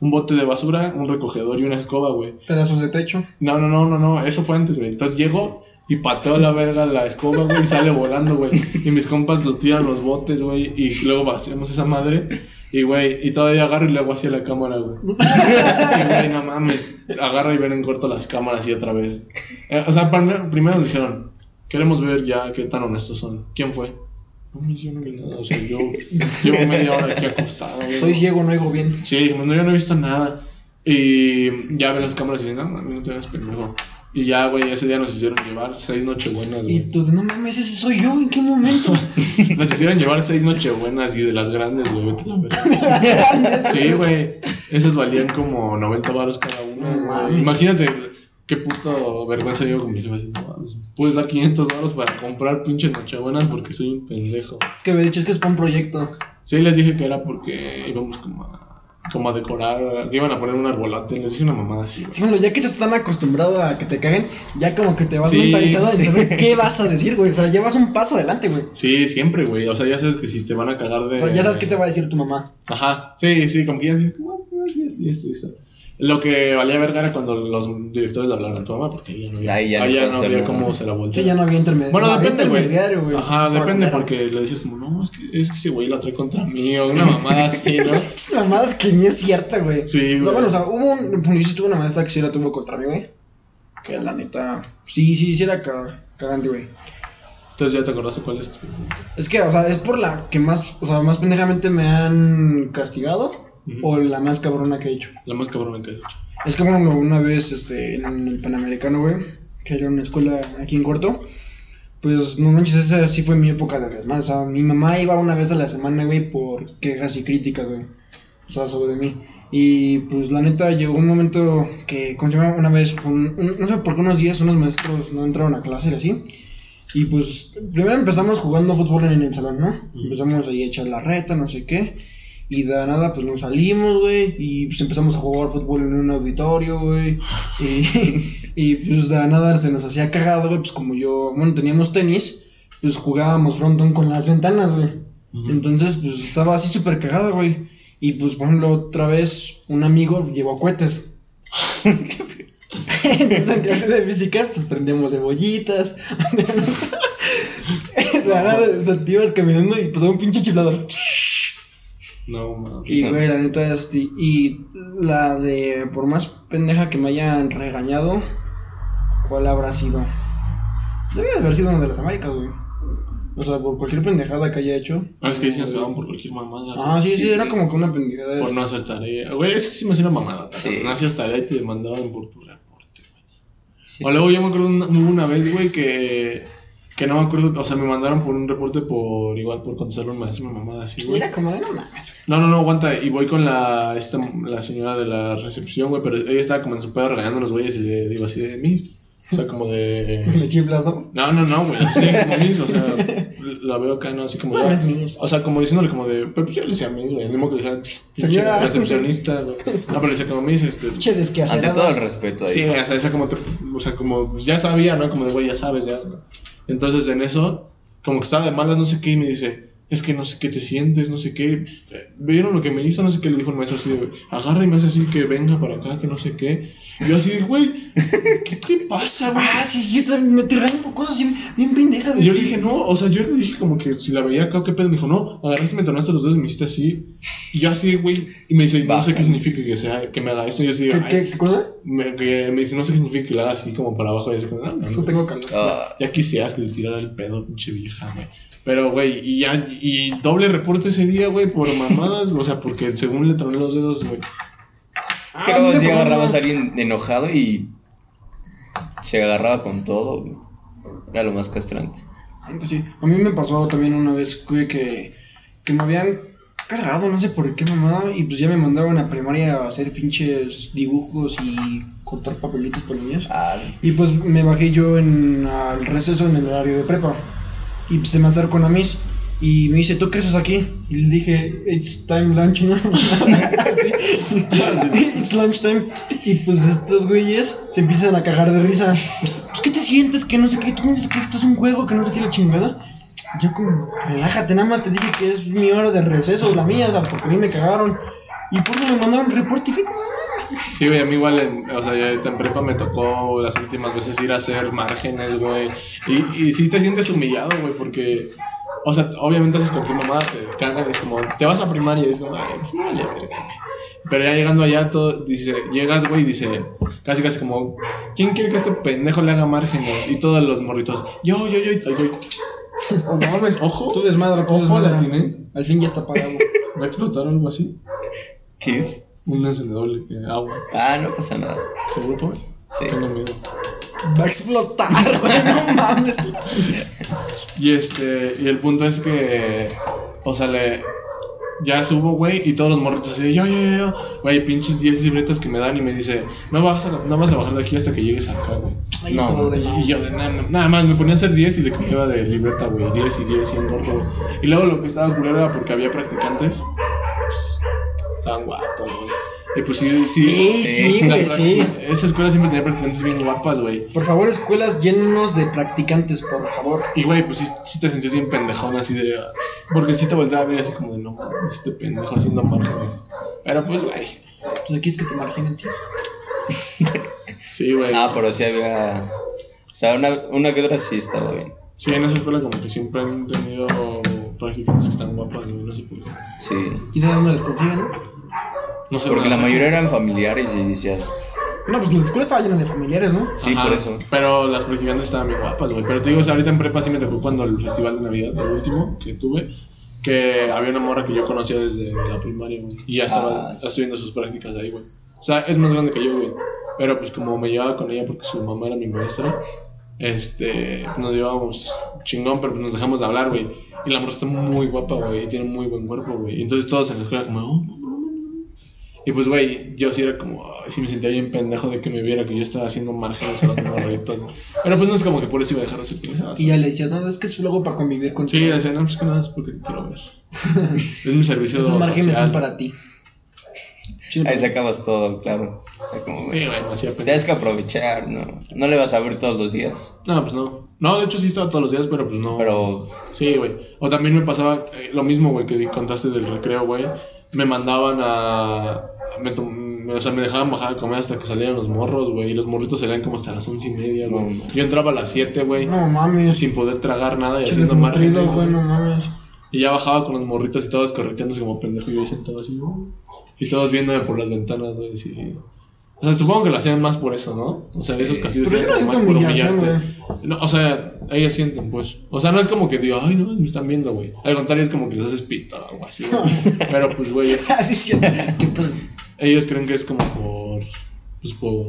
un bote de basura, un recogedor y una escoba, güey. Pedazos de techo. No, no, no, no, no. Eso fue antes, güey. Entonces llego y pateo a la verga la escoba, güey. Y sale volando, güey. Y mis compas lo tiran los botes, güey. Y luego vaciamos esa madre. Y, güey, y todavía agarro y le hago hacia la cámara, güey. Y, güey, no mames. Agarra y ven en corto las cámaras y otra vez. Eh, o sea, primero, primero nos dijeron, queremos ver ya qué tan honestos son. ¿Quién fue? No, no vi nada. O sea, yo llevo media hora aquí acostado. güey. Soy ciego, no oigo bien. Sí, dijimos, no, yo no he visto nada. Y ya ven las cámaras y dicen, no, mami, no te hagas pendejo. Y ya, güey, ese día nos hicieron llevar seis nochebuenas, Y güey. tú, de, no mames, ese soy yo, ¿en qué momento? Nos hicieron llevar seis nochebuenas y de las grandes, güey, vete a la verga. Sí, güey. Esas valían como 90 baros cada una, No. Imagínate qué puto vergüenza yo con mi jefe así, no mames, Puedes dar 500 baros para comprar pinches nochebuenas porque soy un pendejo. Es que me dicho, es que es para un proyecto. Sí, les dije que era porque íbamos como a, como a decorar, que iban a poner un arbolate. Les dije una mamada así. Sí, bueno, ya que estás tan acostumbrado a que te caguen, ya como que te vas Sí, mentalizado en sí. saber qué vas a decir, güey. O sea, llevas un paso adelante, güey. Sí, siempre, güey. O sea, ya sabes que si te van a cagar de. O sea, ya sabes qué te va a decir tu mamá. Ajá, sí, sí, como que ya dices, "Bueno, esto y esto y esto. Lo que valía verga era cuando los directores le hablaron a tu mamá, porque ahí ya no había, Ahí ya no ya no había cómo se la voltear. Que ya no había intermediario. Bueno, no depende, güey. intermediario, güey. Ajá, depende, porque le dices como, no, es que, es que ese güey la trae contra mí, o una mamada así, ¿no? Esas mamadas que ni es cierta, güey. Sí, güey. bueno, o sea, hubo un. Yo sí tuve una maestra que sí la tuvo contra mí, güey. Que la neta. Sí, sí, sí era ca- cagante, güey. Entonces ya te acordaste cuál es tu. Es que, o sea, es por la que más. O sea, más pendejamente me han castigado. Ujú. O la más cabrona que he hecho. La más cabrona que has hecho. Es que, bueno, una vez, este, en el Panamericano, güey. Que era una escuela aquí en Corto. Pues no manches, esa sí fue mi época de desmadre. O sea, mi mamá iba una vez a la semana, güey, por quejas y críticas, güey. O sea, sobre mí. Y pues la neta llegó un momento que, ¿cómo se llama? Una vez, un- un- no sé por qué unos días unos maestros no entraron a clase y así. Y pues primero empezamos jugando fútbol en el salón, ¿no? Empezamos ahí a echar la reta, no sé qué. Y de nada, pues nos salimos, güey. Y pues empezamos a jugar fútbol en un auditorio, güey. Y, y pues de nada se nos hacía cagado, güey. Pues como yo, bueno, teníamos tenis, pues jugábamos frontón con las ventanas, güey. Entonces, pues estaba así súper cagado, güey. Y pues, por ejemplo, otra vez un amigo llevó cohetes. Entonces, en clase de física, pues prendemos cebollitas. de nada, o sea, te ibas caminando y pasaba un pinche chiflador. No, mames. Y, güey, la neta, este, y la de, por más pendeja que me hayan regañado, ¿cuál habrá sido? Pues debía de haber sido una de las Américas, güey. O sea, por cualquier pendejada que haya hecho. Ah, es que sí nos cagaban por cualquier mamada. Ah, sí, sí, Sí. era como que una pendejada. Por no hacer tarea. Güey, eso sí me hacía una mamada. Sí. No hacías tarea y te demandaban por tu reporte, güey. Sí, O luego yo me acuerdo una vez, güey, que. Que no me acuerdo, o sea, me mandaron por un reporte por igual por contestarle a un maestro, una mamada así, güey. Era como de no mames. No, no, no, aguanta. Y voy con la, esta, la señora de la recepción, güey, pero ella estaba como en su pedo regañando a los güeyes y le digo así de mis. O sea, como de. Le chiflas, ¿no? No, no, no, güey, así como mis, o sea, la veo acá, ¿no? Así como. No, es mis. O sea, como diciéndole como de. Pero pues yo le decía mis, güey. El mismo que le decía. Señora. Recepcionista, güey. No, pero le decía como mis, este. Che, Ante desquacerada. todo el respeto ahí. Sí, o sea, esa como, te- o sea, como pues, ya sabía, ¿no? Como de, güey, ya sabes, ya. Entonces en eso, como que estaba de malas, no sé qué, y me dice, es que no sé qué te sientes, no sé qué. ¿Vieron lo que me hizo? No sé qué le dijo el maestro así de, agarra y me hace así que venga para acá, que no sé qué. Y yo así de, güey, ¿qué te pasa, güey? Ah, sí, yo también me regaño por cosas así bien pendejas. Y yo le dije, no, o sea, yo le dije como que si la veía acá, ¿qué pedo? Me dijo, no, agarraste y me tornaste los dedos y me hiciste así. Y yo así, güey, y me dice, no sé qué significa que, sea, que me haga esto. Y yo así, ¿Qué, qué, qué cosa? me, que me dice, no sé qué significa que la haga así como para abajo. Y así como, no, no, Eso no. tengo calor. Ah, Ya quisieras que le tirara el pedo, pinche vieja, güey. Pero, güey, y ya, y doble reporte ese día, güey, por mamadas, o sea, porque según le troné los dedos, güey. es que Ah, luego me si agarrabas a algo. alguien enojado y se agarraba con todo, güey. Era lo más castrante. Sí. A mí me pasó también una vez, güey, que, que me habían cargado, no sé por qué mamada, y pues ya me mandaron a primaria a hacer pinches dibujos y cortar papelitos para niños. Ah, Y pues me bajé yo en al receso en el horario de prepa. Y pues se me acercó a mis y me dice, ¿tú qué haces aquí? Y le dije, it's time lunch, ¿no? It's lunch time. Y pues estos güeyes se empiezan a cagar de risa. Pues, ¿qué te sientes? Que no sé qué. Tú dices que esto es un juego, que no sé qué la chingada. Yo como, relájate, nada más te dije que es mi hora de receso, la mía, o sea, porque a mí me cagaron. Y por eso me mandaron reporte y fue como, "Ah". Sí, güey, a mí igual, en, o sea, ya en prepa me tocó las últimas veces ir a hacer márgenes, güey. Y, y sí te sientes humillado, güey, porque, o sea, obviamente haces cualquier mamada, te cagan, es como, te vas a primaria y es como, ay, vale, verga, güey". Pero ya llegando allá, todo, dice, llegas, güey, y dice, casi casi como, ¿quién quiere que este pendejo le haga márgenes? Y todos los morritos, yo, yo, yo, y tal, güey. No mames, ojo. Tú desmadra, tú Ojo, la desmadra. tiene. Al fin ya está pagado. ¿Va a explotar o algo así? ¿Qué es? Un encendedor de agua. Ah, no pasa nada. ¿Seguro, Paul? Sí. Tengo miedo. Va a explotar, güey, no mames. Y este, y el punto es que, o sea, le, ya subo, güey, y todos los morritos así de yo, yo, yo, güey, pinches 10 libretas que me dan y me dice, no vas a, no vas a bajar de aquí hasta que llegues acá, güey. No, todo de Y yo, de nada, nada más, me ponía a hacer 10 y le cambiaba de libreta, güey, 10 y 10 y en corto, güey. Y luego lo que estaba culero era porque había practicantes, pues, estaban guapos, güey. Y pues sí, sí, Sí, sí, sí. Esa escuela siempre tenía practicantes bien guapas, güey. Por favor, escuelas llenos de practicantes, por favor. Y güey, pues sí, sí te sentías bien pendejón así de. Porque sí te volteaba a ver así como de no mames, este pendejo haciendo márgenes. Pero pues, güey. Pues aquí es que te marginen, tío. Sí, güey. Ah, pero sí había. O sea, una, una que otra sí estaba bien. Sí, en esa escuela como que siempre han tenido practicantes que están guapas, güey, no sé por qué. Sí. ¿Y de dónde las consiguen, no? No sé Porque la mayoría eran familiares y decías, No, pues la escuela estaba llena de familiares, ¿no? sí, Ajá, por eso. Pero las practicantes estaban bien guapas, güey. Pero te digo, o sea, ahorita en prepa sí me tocó cuando el festival de Navidad, el último que tuve, que había una morra que yo conocía desde la primaria, güey. Y ya estaba Ah. haciendo sus prácticas ahí, güey. O sea, es más grande que yo, güey. Pero pues como me llevaba con ella porque su mamá era mi maestra, este, pues, nos llevábamos chingón, pero pues nos dejamos de hablar, güey. Y la morra está muy guapa, güey, y tiene muy buen cuerpo, güey. Y entonces todos en la escuela como, oh. Y pues, güey, yo sí era como, ay, sí me sentía bien pendejo de que me viera que yo estaba haciendo márgenes a los güey. Pero pues no es como que por eso iba a dejar de hacer pendejadas. Y ya le decías, no, es que es luego para convivir Sí, contigo. decía, no, pues que nada, es porque te quiero ver. es mi servicio Esos márgenes social. son para ti. Ahí sacabas todo, claro. Como, Sí, me hacía. Tienes que aprovechar, ¿no? No le vas a ver todos los días. No, pues no. No, de hecho sí estaba todos los días, pero pues no. Pero Sí, güey. O también me pasaba eh, lo mismo, güey, que contaste del recreo, güey. Me mandaban a. Me, o sea, me dejaban bajar a comer hasta que salieran los morros, güey. Y los morritos salían como hasta las once y media, güey. No. Yo entraba a las siete, güey. No mames. Sin poder tragar nada y haciendo güey, no mames. Y ya bajaba con los morritos y todos correteándose como pendejo y yo sentado así, ¿no? Y todos viéndome por las ventanas, güey, sí. O sea, supongo que lo hacían más por eso, ¿no? O sea, esos castillos eran más por humillación, humillarte. No, o sea, ellos sienten, pues. O sea, no es como que digo, ay, no, me están viendo, güey. Al contrario, es como que les haces pita o algo así, güey. Pero pues, güey, Así sí. ¿Qué pedo? ellos creen que es como por. Pues por.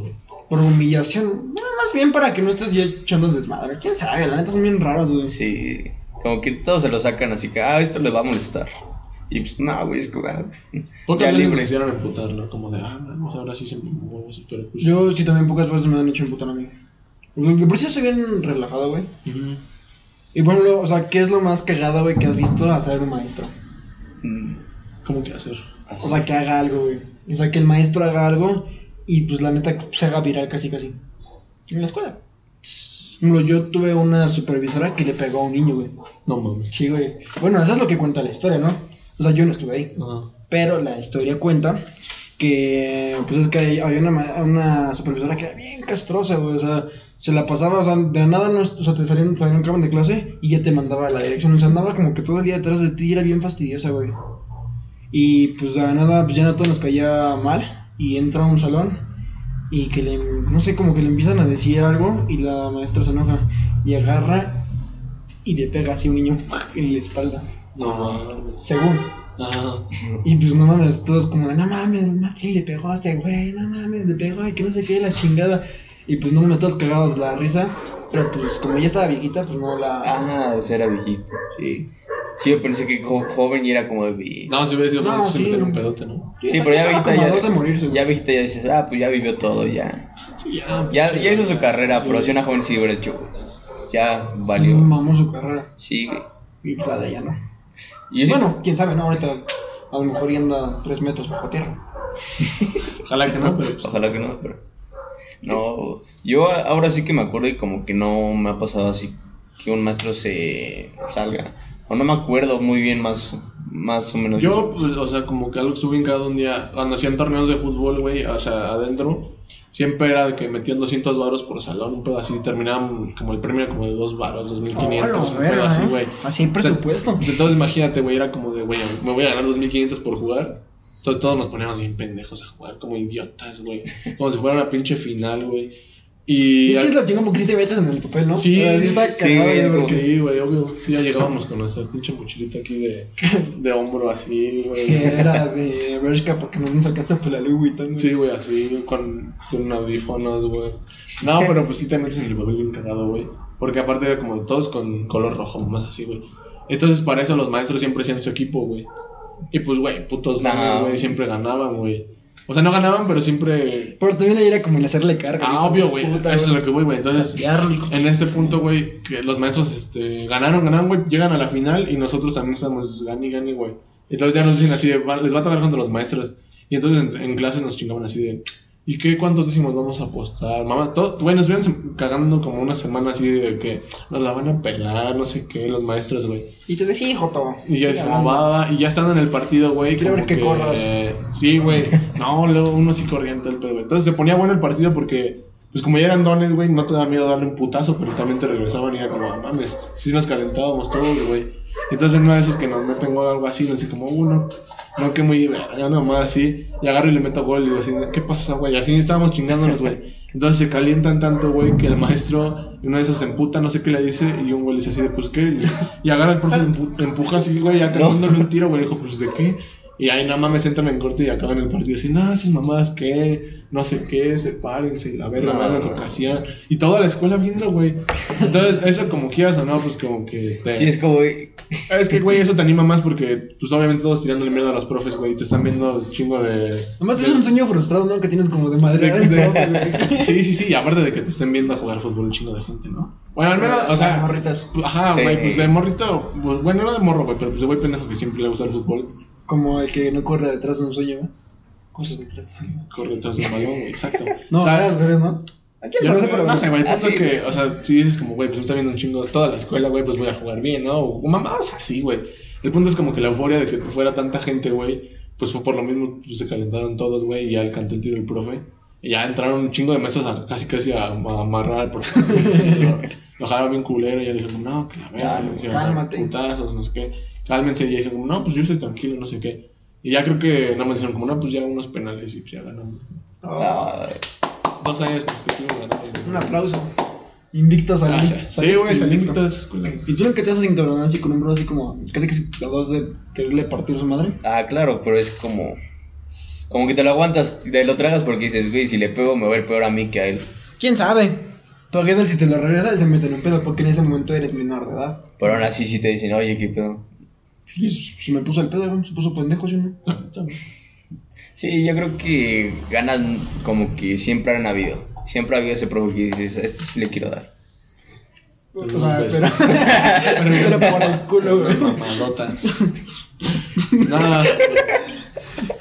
Por humillación. Bueno, más bien para que no estés ya echando desmadre. ¿Quién sabe? La neta son bien raros, güey. Sí, como que todos se lo sacan así que, ah, esto le va a molestar. Y pues, no, güey, es como, ah, Pocas veces libre. nos hicieron emputar, ¿no? Como de, ah, vamos, ahora sí se me muevo así, pero pues. Yo sí también pocas veces me han hecho emputar a mí. De por sí yo soy bien relajado, güey. Y bueno, o sea, ¿qué es lo más cagado, güey, que has visto hacer un maestro? Mm, ¿Cómo que hacer? así. O sea, que haga algo, güey. O sea, que el maestro haga algo y pues la neta se haga viral casi casi. En la escuela. Bueno, yo tuve una supervisora que le pegó a un niño, güey. No mames. Sí, güey. Bueno, eso es lo que cuenta la historia, ¿no? O sea, yo no estuve ahí. Ajá. Pero la historia cuenta que, pues es que había una, una supervisora que era bien castrosa, güey. O sea, se la pasaba, o sea, de la nada, no, o sea, te salían, salían acaban de clase y ya te mandaba a la dirección. O sea, andaba como que todo el día detrás de ti y era bien fastidiosa, güey. Y pues de la nada, pues ya a todos nos caía mal y entra a un salón y que le, no sé, como que le empiezan a decir algo y la maestra se enoja y agarra y le pega así a un niño en la espalda, No mames. según. Ajá. Y pues no mames, todos como, no mames, Martín le pegó a este güey, no mames, le pegó y que no sé qué, la chingada. Y pues no mames, todos cagados de la risa. Pero pues como ya estaba viejita, pues no la. Ah, o sea, era viejito, sí. Sí, yo pensé que jo- joven y era como de... No, si hubiera sido No, joven, se sí. metería un pedote, ¿no? Sí, pero ya viejita ya... de morirse. Ya viejita ya dices, ah, pues ya vivió todo, ya. Sí, ya. Ya, pinche- ya hizo su carrera, pero si una joven sí hubiera hecho, ya valió. Mamó su carrera. Sí, güey. Y pues la de ella no. Y Bueno, quién sabe, ¿no? Ahorita a lo mejor ya anda tres metros bajo tierra. Ojalá que no, pero pues. Ojalá que no, pero. No, yo ahora sí que me acuerdo y como que no me ha pasado así que un maestro se salga. O no me acuerdo muy bien más, más o menos. Yo, pues, o sea, como que algo que estuve en cada un día, cuando hacían torneos de fútbol, güey, o sea, adentro, siempre era de que metían 200 varos por salón, un pedo así, terminaban como el premio como de 2 varos, 2500, Oh, un pedo así, ¿eh? güey. Así hay O sea, presupuesto. pues, entonces imagínate, güey, era como de, güey, me voy a ganar 2500 por jugar. Entonces todos nos poníamos bien pendejos a jugar, como idiotas, güey. Como si fuera una pinche final, güey. Y. es que es la chinga porque si te metes en el papel, ¿no? Sí, sea, está sí, cagado, güey, es güey. como- Sí, güey, obvio. Sí, ya llegábamos con nuestra pinche mochilita aquí de, de hombro así, güey. Que era de Bershka porque no nos alcanza por la Louis Vuitton. güey. Sí, güey, así, con, con audífonos, güey. No, pero pues sí te metes en el papel bien cagado, güey. Porque aparte era como todos con color rojo, más así, güey. Entonces, para eso los maestros siempre hacían su equipo, güey. Y pues, güey, putos No. güey, siempre ganaban, güey. O sea, no ganaban, pero siempre. Pero también era como el hacerle carga. Ah, obvio, güey. Eso es lo que voy, güey. Entonces, en este punto, güey, que los maestros este, ganaron, ganaron, güey, llegan a la final y nosotros también estamos gane y gane, güey. Entonces ya nos dicen así de, "Va- les va a tocar contra los maestros. Y entonces en, en clases nos chingaban así de, ¿y qué cuántos décimos vamos a apostar? Mamá, todo, vienen sem- cagando como una semana así de que nos la van a pelar, no sé qué, los maestros, güey. Y te decía, hijo, todo. Y ya va, y ya estando en el partido, güey. Quiero ver que corras. Sí, güey. No, luego uno sí corría en todo el pedo, güey. Entonces se ponía bueno el partido porque, pues como ya eran dones, güey, no te da miedo darle un putazo, pero también te regresaban y era como, "Ah, mames, sí nos calentábamos todos, güey. Entonces en una de esas que nos meten gol o algo así, sé, como uno. No, que muy verga, nomás así. Y agarro y le meto gol y digo así, ¿qué pasa, güey? Así estábamos chingándonos, güey. Entonces se calientan tanto, güey, que el maestro, una de esas se emputa, no sé qué le dice, y un güey le dice así de, pues, ¿qué? Y agarra el profe, empu- empuja así, güey, ya cantándole un tiro, güey, dijo, pues, ¿de qué? Y ahí nada más me sentan en corte y acaban el partido así, no, esas mamadas, ¿qué? No sé qué, sepárense, y la verga, No. no, lo que hacían. Y toda la escuela viendo, güey. Entonces, eso como quieras o no, pues como que te... Sí, es como, güey, Es que, güey, eso te anima más porque, pues, obviamente todos tirándole mierda a los profes, güey, te están viendo un chingo de... Además es un sueño frustrado, ¿no? Que tienes como de madre. de- de- sí, sí, sí, y aparte de que te estén viendo a jugar fútbol un chingo de gente, ¿no? Bueno, al menos, o sea, morritas. ajá, Sí. güey, pues de morrito, pues, bueno, no de morro, güey, pero pues de güey pendejo que siempre le gusta el fútbol, Como el que no corre detrás de un sueño, ¿no? Cosas detrás. corre detrás del balón, güey, exacto. No, O sea, al revés, ¿no? ¿A quién sabe? Pero no sé, güey, el punto es que, o sea, si dices como, güey, pues me está viendo un chingo toda la escuela, güey, pues voy a jugar bien, ¿no? O mamadas así, güey. El punto es como que la euforia de que fuera tanta gente, güey, pues fue por lo mismo, pues se calentaron todos, güey, y ya le cantó el tiro el profe. Y ya entraron un chingo de mesas a, casi casi a, a amarrar al lo, lo jalaron bien culero y ya le dijo, no, que la verga, Cálmate, putazos, no sé qué. Cálmense. Y dijeron, como, no, pues yo estoy tranquilo, no sé qué. Y ya creo que nada más dijeron, como, no, pues ya unos penales y pues ya ganamos. Ay, Dos años consecutivos ganamos. Un aplauso. Invicto salí. Gracias. Sí, güey, salí invicto de esa escuela. ¿Y tú nunca te haces encabronar así con un bro así como casi que la dos de quererle partir su madre? ah, claro, pero es como. Como que te lo aguantas, te lo tragas porque dices, güey, si le pego me va a ir peor a mí que a él. ¿Quién sabe? Porque si te lo regresa, él se mete en un pedo porque en ese momento eres menor de edad. Pero aún así sí te dicen, oye, qué pedo. Y se me puso el pedo, se puso pendejo, ¿sí no? Sí, yo creo que ganan como que siempre han habido. Siempre ha habido ese profe que dices, a este sí le quiero dar. O sea, Pues, pero, pero por el culo, güey. Mamadotas. Nada.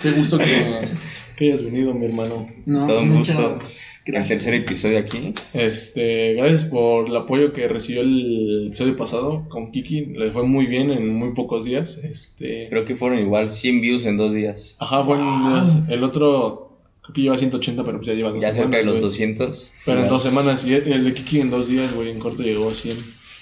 Qué gusto que, que hayas venido, mi hermano. No, Todo un muchas gusto. El gracias. tercer episodio aquí. Este, gracias por el apoyo que recibió el episodio pasado con Kiki. Le fue muy bien en muy pocos días. Este, Creo que fueron igual 100 views en dos días. ajá, fue en- el otro creo que lleva 180, pero pues ya lleva dos Ya cerca de los güey. 200. Pero en dos semanas y el de Kiki en dos días, güey, en corto llegó a 100.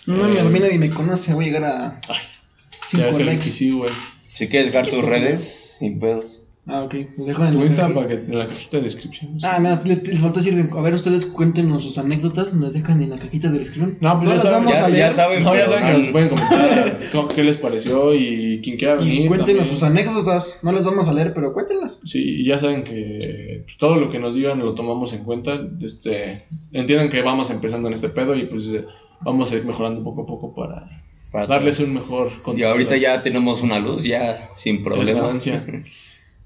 No mames, Eh, a mí nadie me conoce, voy a llegar a Ay, ya 5 ves el likes. sí, güey. Si quieres dejar tus redes, sin pedos. Ah, ok, los dejo en la Insta caja- para que en la cajita de descripción. Ah, mira, le- les faltó decir, a ver, ustedes cuéntenos sus anécdotas, nos dejan en la cajita de descripción. No, pues ya las saben, vamos ya- a ya leer. saben. No, ya saben que no- nos pueden comentar co- qué les pareció y quien quiera venir. Y cuéntenos también. sus anécdotas, no las vamos a leer, pero cuéntenlas. Sí, y ya saben que pues, todo lo que nos digan lo tomamos en cuenta. Este, entiendan que vamos empezando en este pedo y pues vamos a ir mejorando poco a poco para, Para darles un mejor Y contenido. ahorita ya tenemos una luz, ya sin Es problema. ganancia.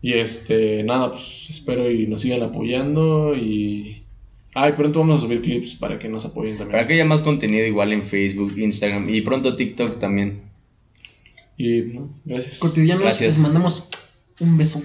Y este, nada, pues espero y nos sigan apoyando y... Ay, pronto vamos a subir clips para que nos apoyen también. Para que haya más contenido igual en Facebook, Instagram y pronto TikTok también. Y, no, gracias. Cotidianos, Gracias. les mandamos un beso.